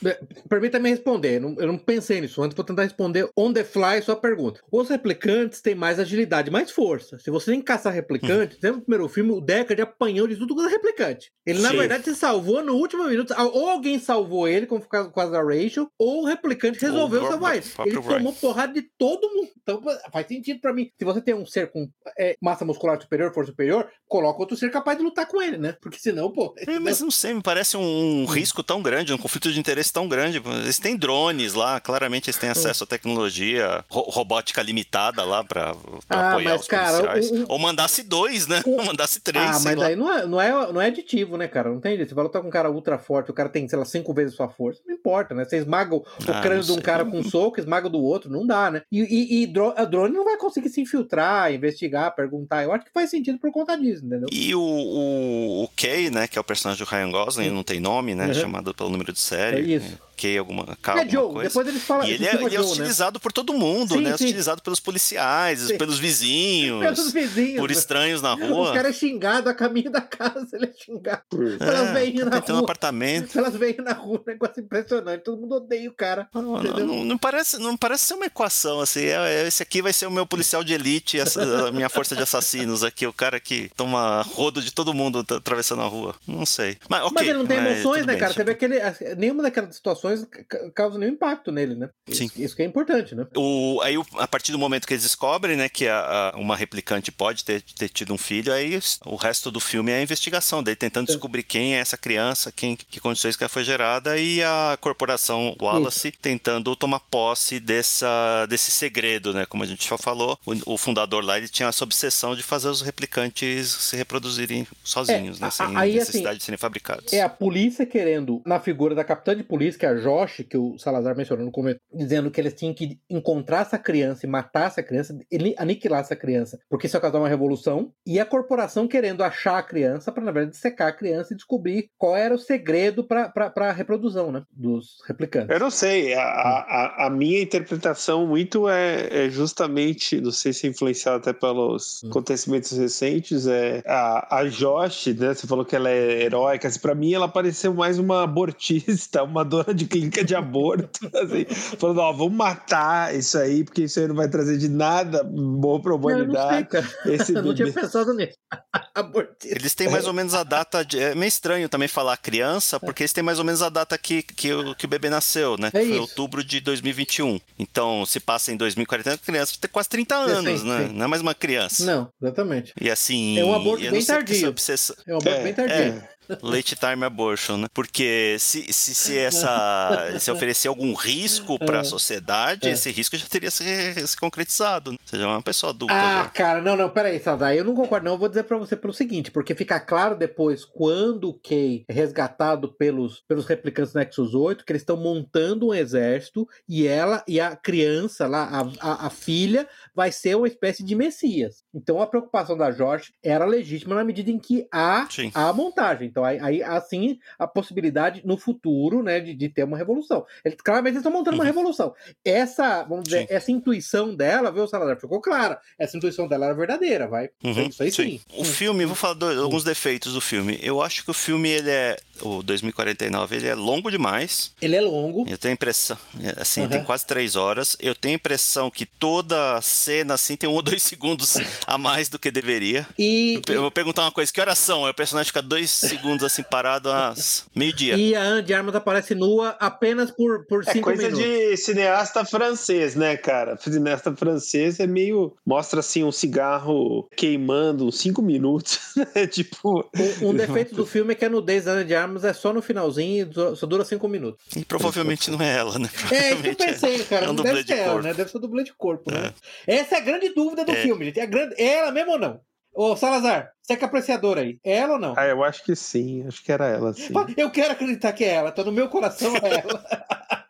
Permita-me responder, eu não, pensei nisso antes, vou tentar responder on the fly sua pergunta. Os replicantes têm mais agilidade, mais força. Se você *laughs* tem que caçar replicantes, você lembra do primeiro filme, o Deckard apanhou de tudo quanto é replicante. Ele, na Sim. verdade, se salvou no último minuto. Ou alguém salvou ele, como foi o caso- o caso da Rachel, ou o replicante resolveu o salvar ele. Ele tomou porrada de todo mundo. Então faz sentido pra mim. Se você tem um ser com é, massa muscular superior, força superior, coloca outro ser capaz de lutar com ele, né? Porque senão, pô. É, mas não sei, me parece um risco tão grande, um conflito de interesse tão grande. Eles têm drones lá, claramente eles têm acesso à tecnologia, ro- robótica limitada lá pra, pra Ah, apoiar mas, os cara, policiais. Ou mandasse dois, né? *laughs* Ou mandasse três, Ah, mas lá. aí não é, não, é, não é aditivo, né, cara? Não tem jeito. Você vai lutar com um cara ultra forte, o cara tem, sei lá, cinco vezes sua força. Não importa, né? Você esmaga o, Ah, crânio de um cara com um soco, esmaga do outro, não dá, né? E, e, e dro- a drone não vai conseguir se infiltrar, investigar, perguntar. Eu acho que faz sentido por conta disso, entendeu? E o, o, o Kay, né, que é o personagem do Ryan Gosling, não tem nome, né, Uhum. chamado pelo número de série. É isso. Kay alguma, K, é alguma Joe, coisa. depois eles falam. E ele é, ele é Joe, né? utilizado por todo mundo, Sim, né? sim. Utilizado pelos policiais, Sim. pelos vizinhos, Pelos vizinhos. por estranhos na O rua. cara é xingado a caminho da casa, ele é xingado. Pelas É, veinhas na rua. apartamento. *laughs* Pelas veinhas na rua, um negócio impressionante. Todo mundo odeia o cara. Não, não, não- não parece, não parece ser uma equação assim. é- é- esse aqui vai ser o meu policial de elite, essa, a minha força de assassinos aqui, o cara que toma rodo de todo mundo tá atravessando a rua. Não sei. Mas, ok, Mas ele não tem mas emoções, né, bem, cara? tipo, Você vê que ele, nenhuma daquelas situações ca- causa nenhum impacto nele, né? Sim. Isso, isso que é importante, né? O, aí, a partir do momento que eles descobrem, né, que a- a- uma replicante pode ter, ter tido um filho, aí o resto do filme é a investigação dele, tentando descobrir quem é essa criança, quem, que condições que ela foi gerada, e a corporação Wallace tentando tomar posse dessa, desse segredo, né? Como a gente já falou, o, o fundador lá ele tinha essa obsessão de fazer os replicantes se reproduzirem sozinhos, É, né? a- Sem aí, necessidade assim, de serem fabricados. É a polícia querendo, na figura da capitã de polícia, que é a Josh, que o Salazar mencionou no começo, dizendo que eles tinham que encontrar essa criança e matar essa criança, aniquilar essa criança, porque isso ia causar uma revolução, e a corporação querendo achar a criança para, na verdade, secar a criança e descobrir qual era o segredo para a reprodução, né? Dos replicantes. Eu não sei, a, a, a minha interpretação muito é, é justamente, não sei se é influenciado até pelos Hum. acontecimentos recentes, é a, a Josh, né? Você falou que ela é heróica, assim, pra mim ela pareceu mais uma abortista, *laughs* uma dona de clínica de aborto, *laughs* assim, falando, ó, vamos matar isso aí, porque isso aí não vai trazer de nada bom pra Não, eu não humanidade. cara. Esse *laughs* Eu não tinha bebê. pensado nisso. *laughs* Abortista. Eles têm mais ou menos a data. De... É meio estranho também falar criança, porque eles têm mais ou menos a data que, que, o, que o bebê nasceu, né? É Foi isso. outubro de 2021. Então, se passa em 2040, a criança tem quase 30 anos, sim, né? sim. Não é mais uma criança. Não, exatamente. E assim. É um aborto bem não tardio. obsessão- É um aborto É, bem tardio. é. Late time abortion, né? Porque se, se, se essa *laughs* se oferecer algum risco para a sociedade, É. esse risco já teria se, se concretizado. Né? Ou seja, uma pessoa adulta. Ah, já. cara, não, não, peraí, Sadai, eu não concordo, não. Eu vou dizer pra você pelo seguinte, porque fica claro depois, quando o Kay é resgatado pelos, pelos replicantes do Nexus 8, que eles estão montando um exército e ela e a criança lá, a, a, a filha, vai ser uma espécie de messias. Então a preocupação da Jorge era legítima na medida em que há Sim. a montagem. Então aí, aí há sim a possibilidade no futuro, né, de, de ter uma revolução. Eles, claramente eles estão montando uma Uhum. revolução. Essa, vamos dizer, Sim. essa intuição dela, viu, Salazar? Ficou clara. Essa intuição dela era verdadeira, vai. Uhum, Isso aí sim. O filme, vou falar do- alguns defeitos do filme. Eu acho que o filme, ele é. O 2049, ele é longo demais. Ele é longo. Eu tenho a impressão. é, Assim, Uhum. tem quase três horas. Eu tenho a impressão que toda cena, assim, tem um ou dois *laughs* segundos a mais do que deveria. E, Eu vou perguntar uma coisa: que horas são? O personagem fica dois segundos, assim, parado às meio-dia. e a Ana de Armas aparece nua apenas por, por É cinco coisa minutos. de cineasta francês, né, cara? Cineasta francês é meio. Mostra assim um cigarro queimando uns cinco minutos. *laughs* né? tipo. Um, um *laughs* defeito do filme é que a nudez da Ana de Armas é só no finalzinho e só- dura cinco minutos. E provavelmente não é ela, né? É, isso que eu pensei, cara. é um não deve de ser ela, né? Deve ser dublê de corpo, né? Essa é a grande dúvida do É. filme, gente. É, grande... é ela mesmo ou não? Ô, Salazar, você que é apreciador aí. É ela ou não? Ah, eu acho que sim. Acho que era ela, sim. Eu quero acreditar que é ela. Tá no meu coração é ela. *laughs*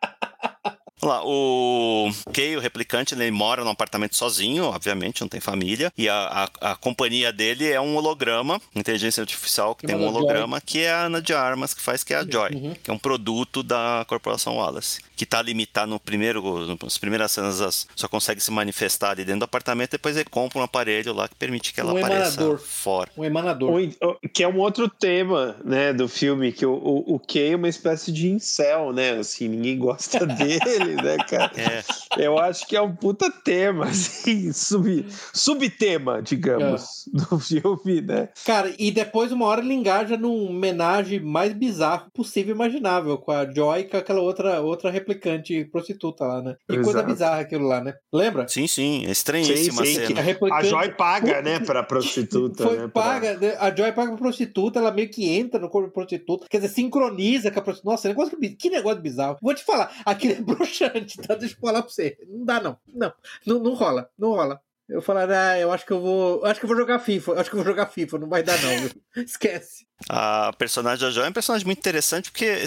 Vamos lá, o Kay, o replicante, ele mora num apartamento sozinho, obviamente, não tem família. E a, a, a companhia dele é um holograma, inteligência artificial, que tem um holograma, que é a Ana de Armas, que faz, que é a Joy, Uhum. que é um produto da corporação Wallace. Que tá limitado no primeiro, nas primeiras cenas, as- só consegue se manifestar ali dentro do apartamento, depois ele compra um aparelho lá que permite que ela Um apareça emanador. fora. Um emanador. Ou en- ou- Que é um outro tema, né, do filme, que o, o, o Kay é uma espécie de incel, né? Assim, ninguém gosta *laughs* dele, né, cara? É, Eu acho que é um puta tema, *laughs* assim, sub, subtema, digamos, É. do filme, né? Cara, e depois, uma hora, ele engaja num homenagem mais bizarro possível e imaginável, com a Joy e com aquela outra, outra replicante prostituta lá, né? Que coisa Exato. bizarra aquilo lá, né? Lembra? Sim, sim, é estranhíssima Sim, sim, a cena. A replicante A Joy paga, né, pra prostituta, foi né? pra- paga, né? a Joy paga pra prostituta, ela meio que entra no corpo da prostituta, quer dizer, sincroniza com a prostituta. Nossa, negócio que, que negócio bizarro. Vou te falar, aquilo *laughs* é broxante, tá? Deixa eu falar pra você. Não dá, não. Não, não, não rola, não rola. Eu falar, ah, eu acho que eu vou. eu Acho que eu vou jogar FIFA. eu Acho que eu vou jogar FIFA, não vai dar, não. *laughs* Esquece. A personagem da Joy é um personagem muito interessante porque é,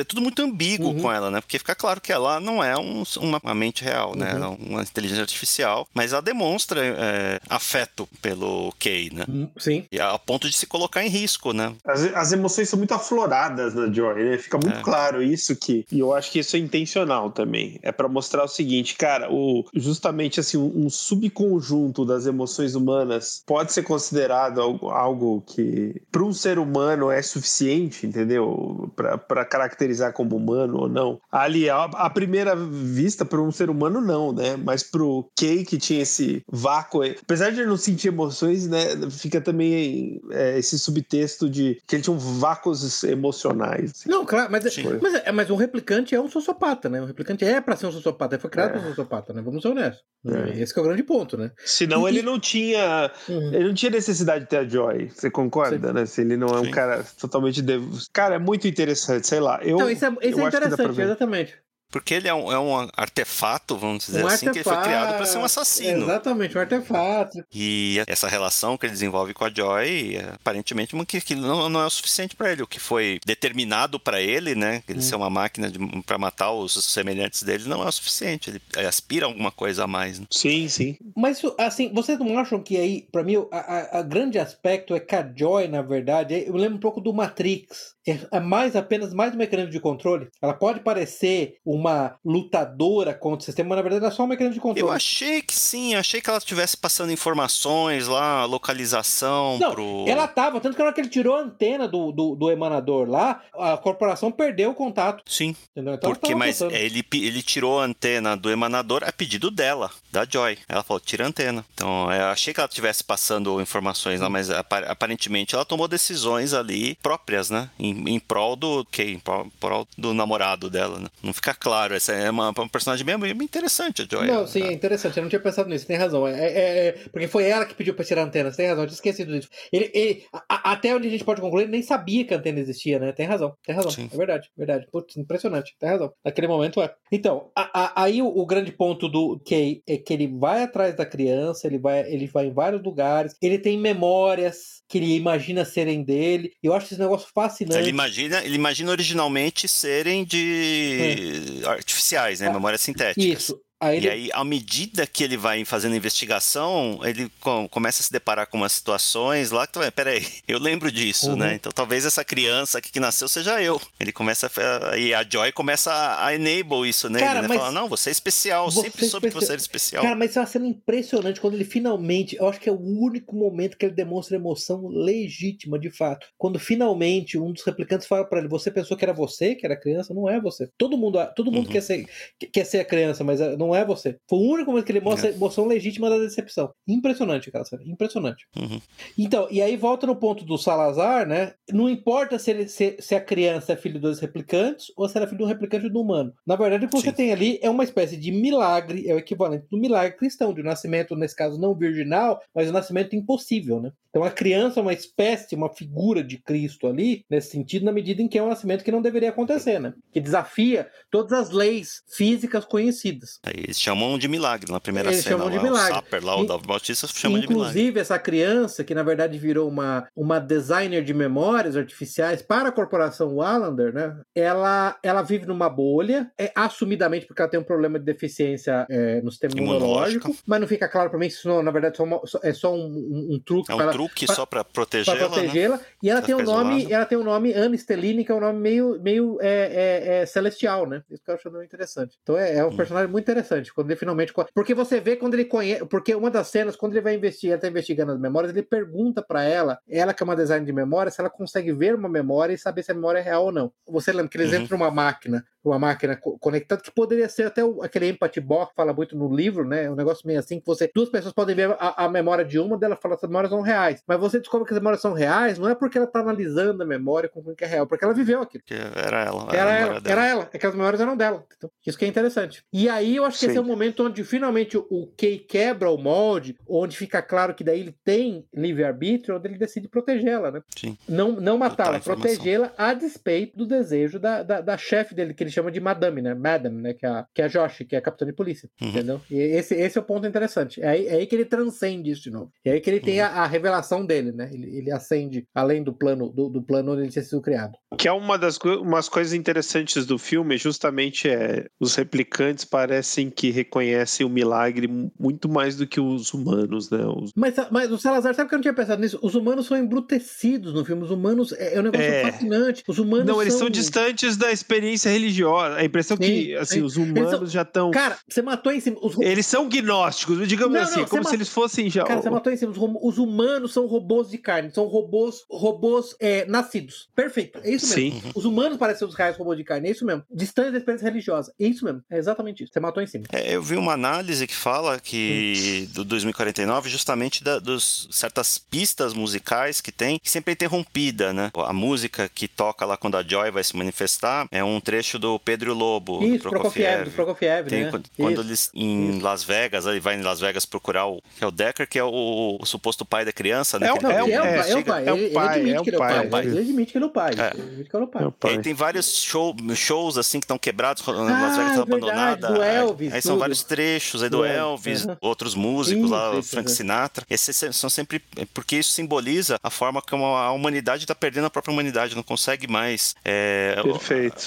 é tudo muito ambíguo Uhum. com ela, né? Porque fica claro que ela não é um- uma, uma mente real, né? Uhum. Ela é uma inteligência artificial, mas ela demonstra é, afeto pelo Kay, né? Hum, Sim. E a ponto de se colocar em risco, né? As, as emoções são muito afloradas na Joy, né? Fica muito É. claro isso que. E eu acho que isso é intencional também. É pra mostrar o seguinte, cara, o, justamente assim, um, um subconjunto das emoções humanas pode ser considerado algo, algo que, para um ser humano, é suficiente, entendeu? Pra pra caracterizar como humano ou não. Ali, à à primeira vista, para um ser humano, não, né? Mas pro Kay, que tinha esse vácuo, apesar de ele não sentir emoções, né? Fica também é, esse subtexto de que ele tinha um vácuos emocionais. assim. Não, claro, mas, Sim. mas, é- mas um replicante é um sociopata, né? Um replicante é pra ser um sociopata, ele foi criado É. pra ser um sociopata, né? Vamos ser honestos. É. Esse que é o grande ponto, né? Senão ele não tinha. Uhum. Ele não tinha necessidade de ter a Joy. Você concorda, né? Se ele não é um Sim. cara totalmente. dev- Cara, é muito interessante, sei lá. Eu, Então, isso é, isso eu é acho que dá pra interessante, ver. exatamente. Porque ele é um, é um artefato, vamos dizer Um assim, que ele foi criado para ser um artefato, assassino. Exatamente, um artefato. E essa relação que ele desenvolve com a Joy, aparentemente, que, que não, não é o suficiente para ele. O que foi determinado para ele, né? Ele Hum. ser uma máquina para matar os semelhantes dele, não é o suficiente. Ele aspira a alguma coisa a mais. Né? Sim, sim. Mas, assim, vocês não acham que aí, pra mim, a grande aspecto é que a Joy, na verdade, eu lembro um pouco do Matrix. É, é mais apenas mais um mecanismo de controle. Ela pode parecer uma lutadora contra o sistema, mas na verdade é só um mecanismo de Eu controle. achei que sim, achei que ela estivesse passando informações lá, localização Não, pro. Ela tava, tanto que na hora que ele tirou a antena do, do, do emanador lá, a corporação perdeu o contato. Sim? Então porque mas ele, ele tirou a antena do emanador a pedido dela, da Joy. Ela falou, tira a antena. Então, eu achei que ela estivesse passando informações lá, mas apa- aparentemente ela tomou decisões ali próprias, né? Em, em prol do quem? Em prol, do namorado dela, né? Não fica claro. Essa é uma, uma personagem bem interessante, a Joy. Não, sim, é interessante. Eu não tinha pensado nisso, tem razão. É, é- é- porque foi ela que pediu pra tirar a antena, você tem razão, eu tinha esquecido disso. Ele, ele- a- até onde a gente pode concluir, ele nem sabia que a antena existia, né? Tem razão, tem razão. Sim. É verdade, verdade. Putz, impressionante, tem razão. Naquele momento é. Então, a- a- aí o, o grande ponto do Kay é que ele vai atrás da criança, ele vai, ele vai em vários lugares, ele tem memórias que ele imagina serem dele. Eu acho esse negócio fascinante. Ele imagina, ele imagina originalmente serem de artificiais, né? Ah, Memórias sintéticas. Isso. Aí ele E aí, à medida que ele vai fazendo investigação, ele com- começa a se deparar com umas situações lá que, tu vai, peraí, eu lembro disso, Uhum. né? Então talvez essa criança aqui que nasceu seja eu. Ele começa a. E a Joy começa a, a enable isso nele, Cara, né? mas- Fala, não, você é especial, Você sempre é soube que especial. você era especial. Cara, mas isso é uma cena impressionante quando ele finalmente. Eu acho que é o único momento que ele demonstra emoção legítima, de fato. Quando finalmente um dos replicantes fala pra ele: Você pensou que era você, que era criança? Não é você. Todo mundo, todo mundo Uhum. quer, ser, quer ser a criança, mas eh, não é você. Foi o único momento que ele mostra É. a emoção legítima da decepção. Impressionante, cara. Impressionante. Uhum. Então, e aí volta no ponto do Salazar, né? Não importa se, ele, se, se a criança é filho dos replicantes ou se ela é filho de um replicante do humano. Na verdade, o que você Sim. tem ali é uma espécie de milagre, é o equivalente do milagre cristão, de um nascimento, nesse caso, não virginal, mas um nascimento impossível, né? Então a criança é uma espécie, uma figura de Cristo ali, nesse sentido, na medida em que é um nascimento que não deveria acontecer, né? Que desafia todas as leis físicas conhecidas. Aí eles chamam de milagre na primeira Eles cena. chamam de lá, milagre. O Sapper lá, o Dalvo Bautista chama de milagre. Inclusive, essa criança, que na verdade virou uma, uma designer de memórias artificiais para a corporação Wallander, né? Ela, ela vive numa bolha, é, assumidamente porque ela tem um problema de deficiência é, no sistema Imunológico. imunológico, mas não fica claro para mim se isso, na verdade, só uma- só- é só um, um- um truque É um para truque pra- só pra para protegê-la, né? protegê-la. E ela Ela tem um nome, ela tem um nome Anne Stellini, que é um nome meio, meio é, é, é, celestial, né? Isso que eu acho muito interessante. Então é, é um Hum. personagem muito interessante quando ele finalmente porque você vê quando ele conhece, porque uma das cenas quando ele vai investigar, ele tá investigando as memórias, ele pergunta pra ela, ela que é uma design de memória, se ela consegue ver uma memória e saber se a memória é real ou não. Você lembra que eles Uhum. entram numa máquina uma máquina co- conectada, que poderia ser até o- aquele empathy box que fala muito no livro, né? Um negócio meio assim que você. Duas pessoas podem ver a, a memória de uma dela fala que as memórias são reais. Mas você descobre que as memórias são reais, não é porque ela tá analisando a memória com o que é real, porque ela viveu aquilo. Que era ela. Era a ela, dela. era ela. Aquelas memórias eram dela. Então, isso que é interessante. E aí eu acho que esse é o momento onde finalmente o- Kay quebra o molde, onde fica claro que daí ele tem livre-arbítrio, onde ele decide protegê-la, né? Sim. Não, não matá-la, protegê-la a despeito do desejo da, da, da chefe dele, que ele chama de Madame, né? Madame, né? Que é a, que é a Josh, que é a capitã de polícia. Uhum. Entendeu? E esse, esse é o ponto interessante. É aí, é aí que ele transcende isso de novo. É aí que ele tem Uhum. a, a revelação dele, né? Ele, ele acende além do plano, do, do plano onde ele tinha sido criado. Que é uma das umas coisas interessantes do filme, justamente é os replicantes parecem que reconhecem o milagre mu- muito mais do que os humanos, né? Os- Mas, mas o Salazar, sabe que eu não tinha pensado nisso? Os humanos são embrutecidos no filme. Os humanos é, é um negócio É. fascinante. Os humanos Não, eles são são distantes da experiência religiosa. A impressão que Sim, assim, sim. os humanos são- já estão. Cara, você matou em cima. Os, Eles são gnósticos, digamos Não, assim, não, como se ma- eles fossem já. Cara, você matou em cima. Os, rom- os humanos são robôs de carne, são robôs, robôs é, nascidos. Perfeito. É isso mesmo. Sim. Os humanos parecem os reais robôs de carne. É isso mesmo. Distantes da experiência religiosa. É isso mesmo. É exatamente isso. Você matou em cima. É, eu vi uma análise que fala que do 2049 justamente da, dos certas pistas musicais que tem que sempre é interrompida, né? A música que toca lá quando a Joy vai se manifestar é um trecho do Pedro Lobo, do isso, Prokofiev, do Prokofiev, Tem, né? quando, quando Isso. eles em Las Vegas, ele vai em Las Vegas procurar o que é o Decker, que é o, o suposto pai da criança, né? É que o- ele- Não, é é, o- o é, pai, é o pai. é o Ele, ele pai, admite é o que ele é o pai, pai. é o pai. Ele admite que ele é o pai. É. Ele admite que ele é o pai. É o E pai. aí tem vários show- shows assim que estão quebrados, Las Ah, Vegas está é verdade, abandonada. do aí- Elvis, aí são tudo. vários trechos aí do Do Elvis, outros músicos lá, Isso, o isso, Frank isso. Sinatra. Esses se- são sempre é porque isso simboliza a forma como a humanidade está perdendo a própria humanidade, não consegue mais é,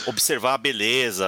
observar a beleza,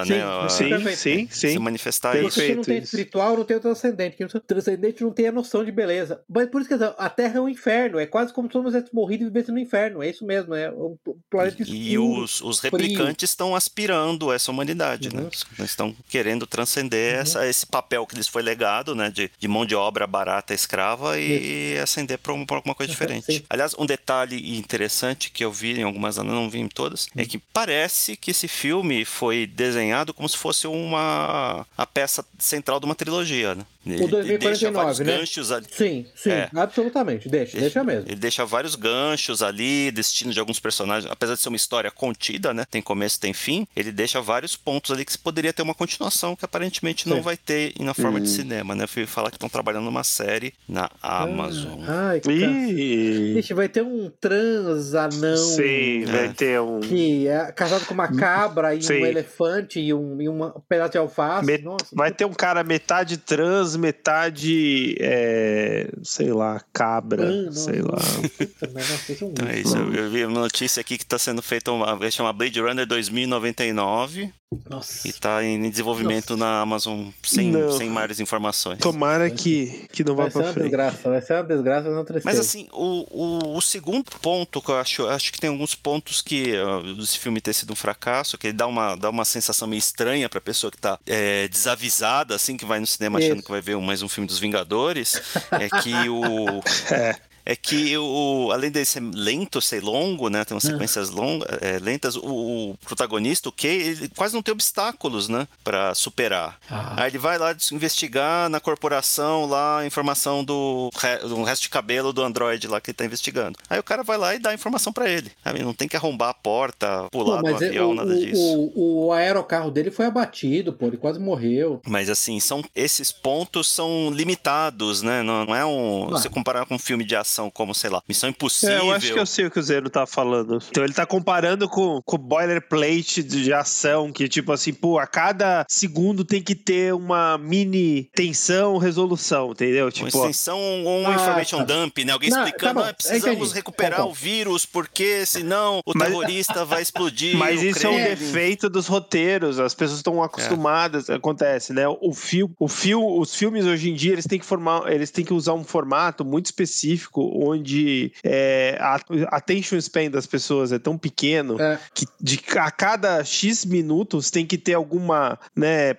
Sim, né? a- Sim, Perfeito. sim, Se sim. manifestar Perfeito. isso. Se não tem isso. espiritual, não tem o transcendente. Quem não- transcendente não tem a noção de beleza. Mas por isso que a Terra é um inferno. É quase como se todos tivessem morrido e vivessem no inferno. É isso mesmo. É um planeta escuro. E os, os replicantes estão aspirando essa humanidade, né? Uhum. Eles estão querendo transcender essa, esse papel que lhes foi legado, né? De, de mão de obra barata escrava e ascender para alguma coisa diferente. Sim. Aliás, um detalhe interessante que eu vi em algumas, não vi em todas, é que parece que esse filme foi desenhado como se fosse uma a peça central de uma trilogia, né? Ele, ele deixa 2049, vários né? ganchos ali. Sim, sim, É. absolutamente. Deixa, deixa mesmo. Ele deixa vários ganchos ali, destino de alguns personagens. Apesar de ser uma história contida, né? Tem começo, tem fim. Ele deixa vários pontos ali que se poderia ter uma continuação que aparentemente não Sim. vai ter na forma de cinema, né? Eu fui falar que estão trabalhando numa série na Amazon. Ai, cara. Ih, Ixi, vai ter um trans anão sim, vai É. ter um. que é casado com uma cabra e Sim. um elefante e um, e um pedaço de alface. Me- Nossa, Vai ter um cara metade trans, metade. é, sei lá, cabra. Ah, nossa. sei lá. Puta, mas nossa, isso Então é isso. Eu, eu vi uma notícia aqui que está sendo feita uma. Vai chamar Blade Runner 2099 Nossa. e está em desenvolvimento na Amazon sem, Não. sem maiores informações. Tomara que, que não vá Vai ser pra uma frente. desgraça, vai ser uma desgraça, vai ser uma tristeza. Mas assim, o, o, o segundo ponto que eu acho, acho que tem alguns pontos que uh, esse filme ter sido um fracasso, que ele dá uma, dá uma sensação meio estranha pra pessoa que tá é, desavisada, assim, que vai no cinema achando Isso. que vai mais um filme dos Vingadores, é que o. *laughs* É. Que o, além de ser lento, ser longo, né? Tem umas sequências longas, é, lentas, o, o protagonista, o Kay, ele quase não tem obstáculos, né? Pra superar. Ah. Aí ele vai lá investigar na corporação lá a informação do, do resto de cabelo do Android lá que ele tá investigando. Aí o cara vai lá e dá a informação pra ele. Sabe? Não tem que arrombar a porta, pular Pô, do é- avião, o, nada disso. O, o aerocarro dele foi abatido, pô, ele quase morreu. Mas assim, são esses pontos são limitados, né? Não, não é um. Ah. Você comparar com um filme de ação como, sei lá, Missão Impossível. É, eu acho que eu sei o que o Zeno tá falando. Então ele tá comparando com com o boilerplate de de ação, que tipo assim, pô, a cada segundo tem que ter uma mini tensão, resolução, entendeu? Uma Tipo, extensão ou um Ah, information tá. dump, né? Alguém Não, explicando, tá ah, precisamos entendi. recuperar Concordo. o vírus, porque senão o Mas- terrorista vai explodir. *laughs* Mas isso é um defeito dos roteiros, as pessoas estão acostumadas, acontece, né? O fio, o fio, os filmes hoje em dia, eles têm que formar, eles têm que usar um formato muito específico onde é, a attention span das pessoas é tão pequeno É. que de, a cada X minutos tem que ter alguma, né, é,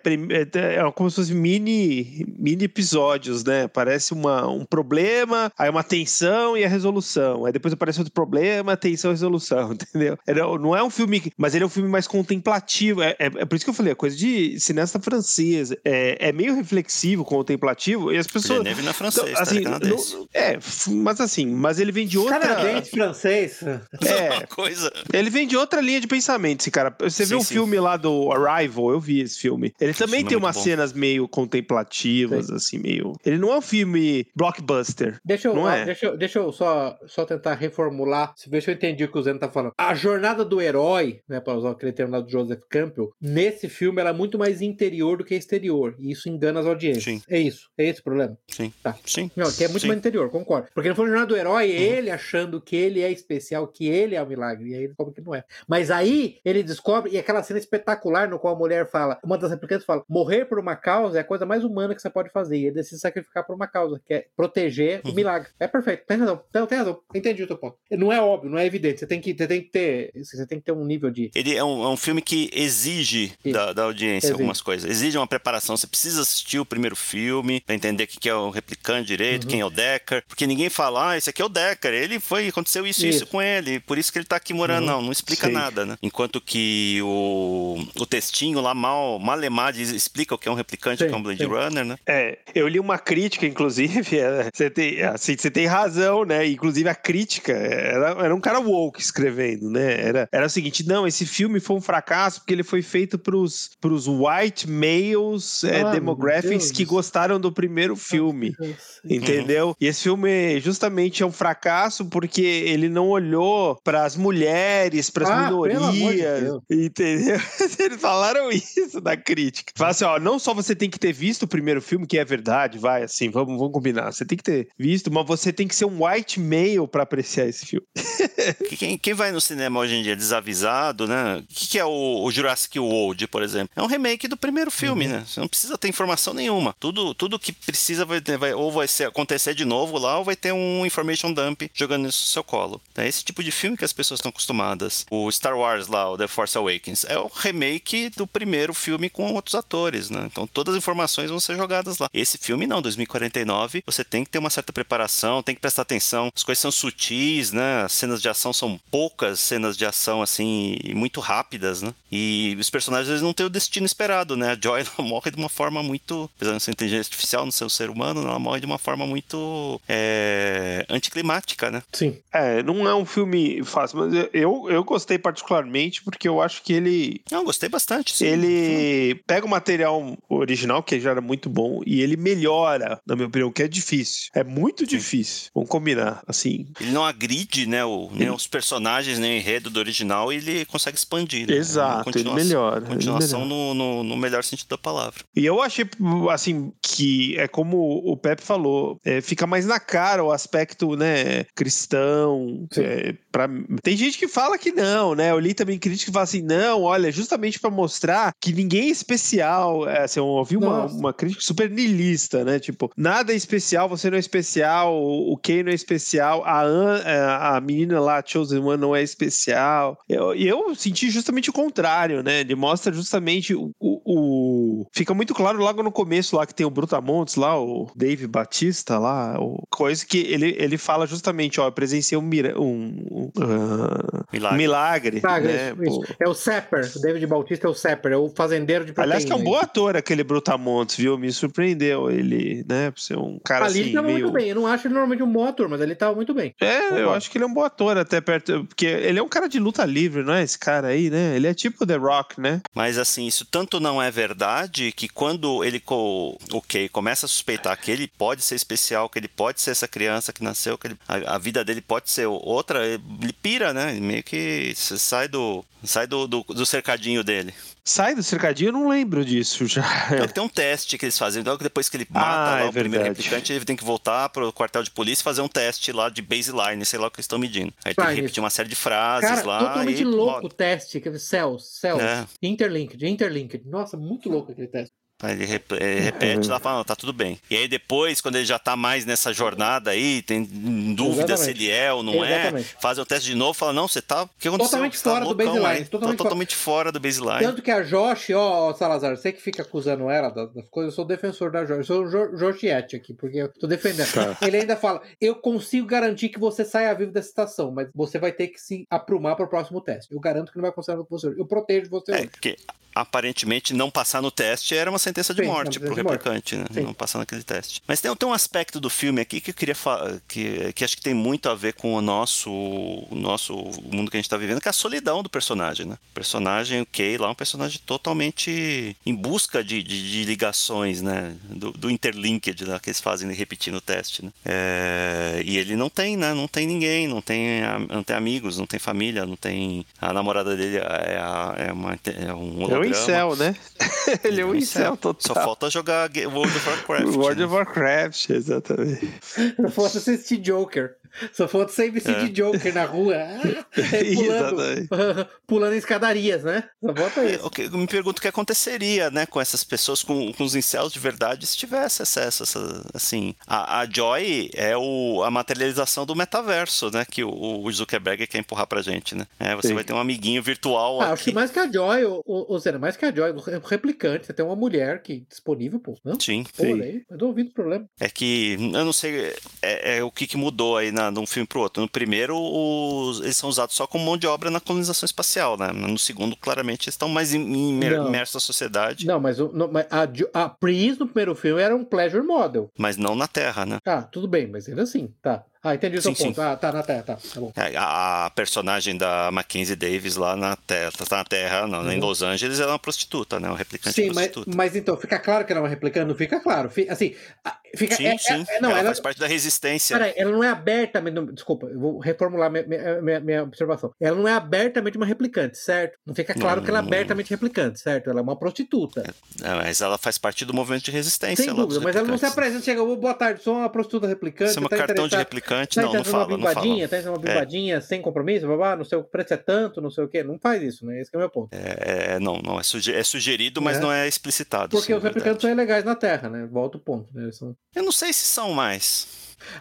é como se fosse mini, mini episódios, né? Parece uma, um problema, aí uma tensão e a resolução. Aí depois aparece outro problema, tensão e resolução, *laughs* entendeu? Ele é- não é um filme, mas ele é um filme mais contemplativo. É, é- é por isso que eu falei, é coisa de cineasta francês. É, é meio reflexivo, contemplativo, e as pessoas. Villeneuve não é francês, Então, tá? assim, É não- é, f- assim, mas ele vem de outra. Canadense, francês. É, Uma *laughs* coisa. ele vem de outra linha de pensamento, esse cara. Você Sim, viu o sim. filme lá do Arrival? Eu vi esse filme. Ele também é tem umas bom. cenas meio contemplativas, assim, meio. Ele não é um filme blockbuster. Deixa eu, Não ó, é? deixa, eu- deixa eu só, só tentar reformular, se ver se eu entendi o que o Zeno tá falando. A jornada do herói, né, para usar aquele termo lá do Joseph Campbell, nesse filme ela é muito mais interior do que exterior, e isso engana as audiências. Sim. É isso, é esse o problema. Sim. Tá. Sim. Não, que é muito Sim. mais interior, concordo. Porque não foi a jornada do herói, ele achando que ele é especial, que ele é o milagre, e aí ele descobre que não é. Mas aí ele descobre, e aquela cena espetacular no qual a mulher fala, uma das replicantes fala, morrer por uma causa é a coisa mais humana que você pode fazer, e ele decide sacrificar por uma causa, que é proteger Uhum. o milagre. É perfeito, tem razão, não, tem razão, entendi o teu ponto. Não é óbvio, não é evidente, você tem que, você tem que ter, você tem que ter um nível de... Ele é um, é um filme que exige da, da audiência Exige. algumas coisas. Exige uma preparação. Você precisa assistir o primeiro filme pra entender o que que é o replicante direito, Uhum. quem é o Decker. Porque ninguém fala, ah, esse aqui é o Decker. Ele foi, aconteceu isso e isso Isso. com ele. Por isso que ele tá aqui morando. Uhum. Não, não explica Sim. nada, né? Enquanto que o, o textinho lá, mal, malemar, diz- explica o que é um replicante, o que é um Sim, Blade sim. Runner, né? É, eu li uma crítica, inclusive, *laughs* é, você tem, assim, você tem razão, né? Inclusive a crítica era, era um cara woke escrevendo, né? Era, era o seguinte: não, esse filme foi um fracasso porque ele foi feito pros, pros white males é, Ah, meu demographics que gostaram do primeiro filme. Entendeu? E esse filme justamente é um fracasso porque ele não olhou para as mulheres, para as Ah, de minorias, Deus. entendeu? *laughs* Eles falaram isso na crítica. Fala assim, ó, não só você tem que ter visto o primeiro filme, que é verdade, vai, assim, vamos, vamos combinar. Você tem que ter visto, mas você tem que ser um white male para apreciar esse filme. *laughs* Que Quem, quem vai no cinema hoje em dia desavisado, né? O que, que é o, o Jurassic World, por exemplo? É um remake do primeiro filme, Uhum. né? Você não precisa ter informação nenhuma. Tudo, tudo que precisa vai, ter- vai- ou vai ser, acontecer de novo lá, ou vai ter um information dump jogando isso no seu colo. É esse tipo de filme que as pessoas estão acostumadas. O Star Wars lá, o The Force Awakens, é o remake do primeiro filme com outros atores, né? Então todas as informações vão ser jogadas lá. Esse filme não, 2049, você tem que ter uma certa preparação, tem que prestar atenção. As coisas são sutis, né? As cenas de ação são poucas cenas de ação, assim, muito rápidas, né? E os personagens eles não têm o destino esperado, né? A Joy *laughs* ela morre de uma forma muito. Apesar de não ser inteligência artificial, não ser um ser humano, ela morre de uma forma muito. É, anticlimática, né? Sim. É, não é um filme fácil, mas eu- eu, gostei particularmente porque eu acho que ele Não, gostei bastante. sim. ele pega o material original, que já era muito bom, e ele melhora, na minha opinião, que é difícil. É muito difícil. Vamos combinar, assim. Ele não agride, né? O, nem os personagens, nem o enredo do original, e ele consegue expandir. Né? Exato, É ele continuação- melhora, ele Continuação melhora. no, no, no melhor sentido da palavra. E eu achei, assim, que é como o Pepe falou, é, fica mais na cara o aspecto, né, cristão. É, pra... Tem gente que fala que não, né? Eu li também crítica que fala assim, não, olha, justamente pra mostrar que ninguém é especial. É, assim, eu ouvi uma, uma crítica super niilista, né? Tipo, nada é especial, você não é especial, o Kay não é especial, a, An- é, a menina lá, a Chosen One, não é especial. Eu- E eu, senti justamente o contrário, né? Ele mostra justamente o, o- o- Fica muito claro logo no começo lá que tem o Brutamontes lá, o Dave Batista lá, o... coisa que ele, ele fala justamente, ó, eu presenciei um, mira... um, um, ah, Milagre. milagre, Ah, né? isso, isso. É o Sapper, o David Bautista é o Sapper, é o fazendeiro de proteína. Aliás, que é um bom ator aquele Brutamontes, viu? Me surpreendeu ele, né? Por ser um cara Ali ele assim, tava meio... muito bem. Eu não acho ele normalmente um bom ator, mas ele tava muito bem. É, eu acho que ele é um bom ator até perto, porque ele é um cara de luta livre, não é? Esse cara aí, né? Ele é tipo The Rock, né? Mas assim, isso tanto não é verdade que quando ele, co... o Kay começa a suspeitar que ele pode ser especial, que ele pode ser essa criança que nasceu, que ele- a, a vida dele pode ser outra, ele pira, né? Ele meio que sai do, sai do, do, do cercadinho dele. Sai do cercadinho, eu não lembro disso já. Tem um teste que eles fazem. Então, depois que ele mata Ah, lá é o primeiro verdade. replicante, ele tem que voltar pro quartel de polícia e fazer um teste lá de baseline, sei lá o que eles estão medindo. Aí tem que repetir uma série de frases Cara, lá. totalmente e louco o teste. que- Cells, Cells. É. Interlinked, Interlinked. Nossa, muito louco aquele teste. Ele, rep ele repete lá, fala, não, tá tudo bem. E aí depois, quando ele já tá mais nessa jornada aí, tem dúvida Exatamente. se ele é ou não Exatamente. é, faz o teste de novo, fala, não, você tá... O que aconteceu? Totalmente Você tá fora do baseline, totalmente Tá totalmente fora do baseline. Tanto que a Josh, ó, Salazar, você que fica acusando ela das, coisas, eu sou defensor da Josh. Eu sou o Jo- Joshiette aqui, porque eu tô defendendo. Tá. Ele ainda fala: eu consigo garantir que você saia vivo dessa situação, mas você vai ter que se aprumar para o próximo teste. Eu garanto que não vai acontecer nada com você. Eu protejo você. É, hoje. porque aparentemente não passar no teste era uma sentença de Sim, morte pro de morte. replicante, né? Sim. Não passar naquele teste. Mas tem, tem um aspecto do filme aqui que eu queria falar, que, que acho que tem muito a ver com o nosso, o nosso mundo que a gente tá vivendo, que é a solidão do personagem, né? O personagem, o Kay lá, é um personagem totalmente em busca de, de, de ligações, né? Do, do interlinked lá que eles fazem repetindo o teste, né? É, e ele não tem, né? Não tem ninguém, não tem, não tem amigos, não tem família, não tem... A namorada dele é, a- é, uma, é um É um holograma. incel, né? *laughs* Ele é um incel total. Só falta jogar Ga- World of Warcraft. World né? of Warcraft, exatamente. Só *laughs* falta assistir Joker. Só falta você vestir É. de Joker na rua. Ah, *laughs* é, pulando, *laughs* pulando em escadarias, né? Só falta É, isso. o que- Eu me pergunto o que aconteceria, né, com essas pessoas, com, com os incels de verdade, se tivesse acesso a essa, assim... A, a Joy é o, a materialização do metaverso, né, que o, o Zuckerberg quer empurrar pra gente, né? É, você Sim. vai ter um amiguinho virtual Ah, acho aqui. que mais que a Joy, o, o, o Zena, mais que a Joy, o replicante, você tem uma mulher que disponível, pô, não? Sim. Pô, Sim. aí, eu tô ouvindo o problema. É que, eu não sei é, é o que, que mudou aí na, de um filme pro outro. No primeiro, os- eles são usados só como mão de obra na colonização espacial, né? No segundo, claramente, eles estão mais imersos na sociedade, Não, mas, o- não, mas a, a Pris no primeiro filme era um pleasure model. mas não na Terra, né? Ah, tudo bem, mas ainda assim, tá. Ah, entendi o seu Sim, ponto. sim. Ah, tá na terra, tá. Tá bom. É, A a personagem da Mackenzie Davis lá na Terra, tá na Terra, não, em Los Angeles, ela é uma prostituta, né? Uma replicante Uhum. Sim, mas, prostituta. mas então, fica claro que ela é uma replicante? Não fica claro. Assim, a- fica. Sim, é- é- sim. é- não, ela, ela, faz parte da resistência. Peraí, ela não é abertamente. não, desculpa, eu vou reformular minha, minha, minha- observação. Ela não é abertamente uma replicante, certo? Não fica claro Não, que ela é abertamente replicante, certo? Ela é uma prostituta. É, mas ela faz parte do movimento de resistência. Sem lá dúvida, mas ela não se apresenta, chega, "Ô, boa tarde, sou uma prostituta replicante. Você é um tá cartão de replicante? Tá não, não interessado numa fala, não fala. bimbadinha, tá numa bimbadinha, sem compromisso, babá, não sei o preço é tanto, não sei o quê. Não faz isso, né? Esse é o meu ponto. É, é, não, não, é, suge- é sugerido, mas É. não é explicitado. Porque sim, os é replicantes são ilegais na Terra, né? Volta o ponto. Né? Eles são... Eu não sei se são mais.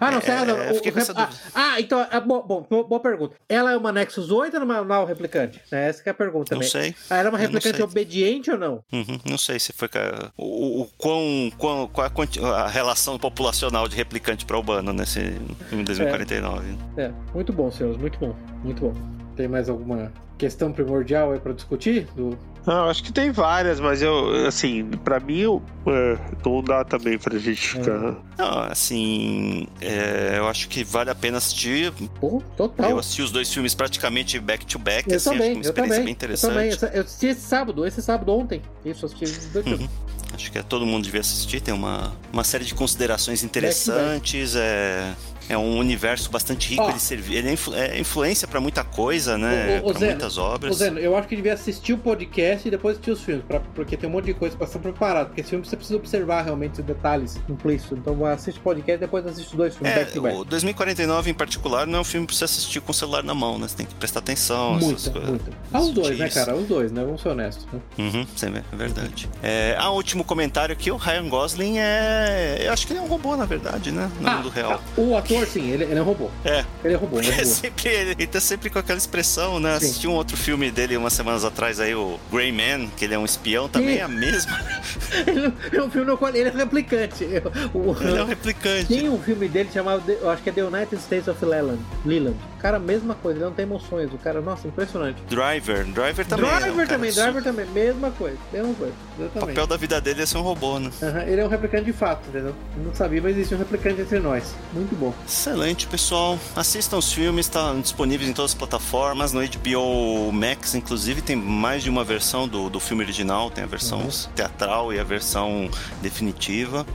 Ah, não, É, ah, não, o- rep- ah, ah, então, é, bom, bom, boa pergunta. Ela é uma Nexus 8 ou uma não replicante? É, essa que é a pergunta Não também. sei. Ah, ela é uma não replicante obediente ou não? Uhum, não sei se foi. O, o, o quão, quão, qual a, a relação populacional de replicante para urbano nesse filme 2049. É, muito bom, senhores, muito bom, muito bom. Tem mais alguma questão primordial aí pra discutir? Do... Não, acho que tem várias, mas eu, assim, pra mim, eu, é, não dá também pra gente ficar. Não, assim. é, eu acho que vale a pena assistir. Pô, total. Eu assisti os dois filmes praticamente back-to-back. Eu assim, acho que também, uma eu experiência também. bem Eu interessante. também. Essa- Eu assisti esse sábado, esse sábado ontem. Isso, eu assisti os dois Uhum. filmes. Acho que é, todo mundo devia assistir. Tem uma, uma série de considerações interessantes. É, é um universo bastante rico. Ele, servi, ele é, influ- é influência para muita coisa, né? Ô, ô, ô, Para Zeno, muitas Ô, obras. Zeno, eu acho que devia assistir o podcast e depois assistir os filmes, pra- porque tem um monte de coisa pra estar preparado. Porque esse filme você precisa observar realmente os detalhes implícitos. Então assiste o podcast e depois assiste os dois filmes back É, to back. o 2049 em particular não é um filme pra você assistir com o celular na mão, né? Você tem que prestar atenção. coisas. muita. Ah, os dois, né, cara? Os dois, né? Vamos ser honestos. Né? Uhum, sim, é verdade. É, ah, último comentário aqui, o Ryan Gosling é. Eu acho que ele é um robô, na verdade, né? No mundo real. O ator, sim, ele, ele é um robô. É. Ele é robô, ele é É *laughs* robô. sempre, ele, ele tá sempre com aquela expressão, né? Sim. Assisti um outro filme dele umas semanas atrás aí, o Grey Man, que ele é um espião, também Sim. é a mesma. *laughs* Ele é um filme no qual ele é replicante. O- Ele é um replicante. Tem um filme dele chamado, eu acho que é The United States of Leland. Leland. Cara, mesma coisa, ele não tem emoções. O cara, nossa, impressionante. Driver. Driver também. é um Driver também, super- Driver também, mesma coisa, mesma coisa. O Exatamente. papel da vida dele é ser um robô, né? Aham, Ele é um replicante de fato, entendeu? Eu não sabia, mas existe um replicante entre nós. Muito bom. Excelente, pessoal. Assistam os filmes, estão disponíveis em todas as plataformas. No HBO Max, inclusive, tem mais de uma versão do, do filme original. Tem a versão Uhum. teatral e a versão definitiva.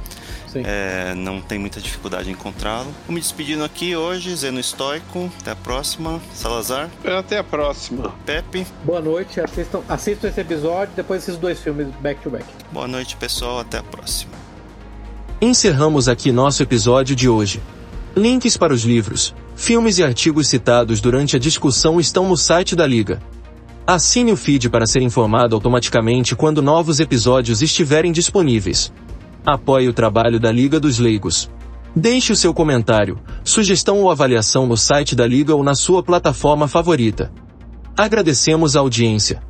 Sim. É, não tem muita dificuldade em encontrá-lo. Vou me despedindo aqui hoje, Zeno Estoico. Até a próxima. Salazar, Até a próxima. Pepe. Boa noite, assistam, assistam esse episódio, depois esses dois filmes back to back. Boa noite, pessoal. Até a próxima. Encerramos aqui nosso episódio de hoje. Links para os livros, filmes e artigos citados durante a discussão estão no site da Liga. Assine o feed para ser informado automaticamente quando novos episódios estiverem disponíveis. Apoie o trabalho da Liga dos Leigos. Deixe o seu comentário, sugestão ou avaliação no site da Liga ou na sua plataforma favorita. Agradecemos a audiência.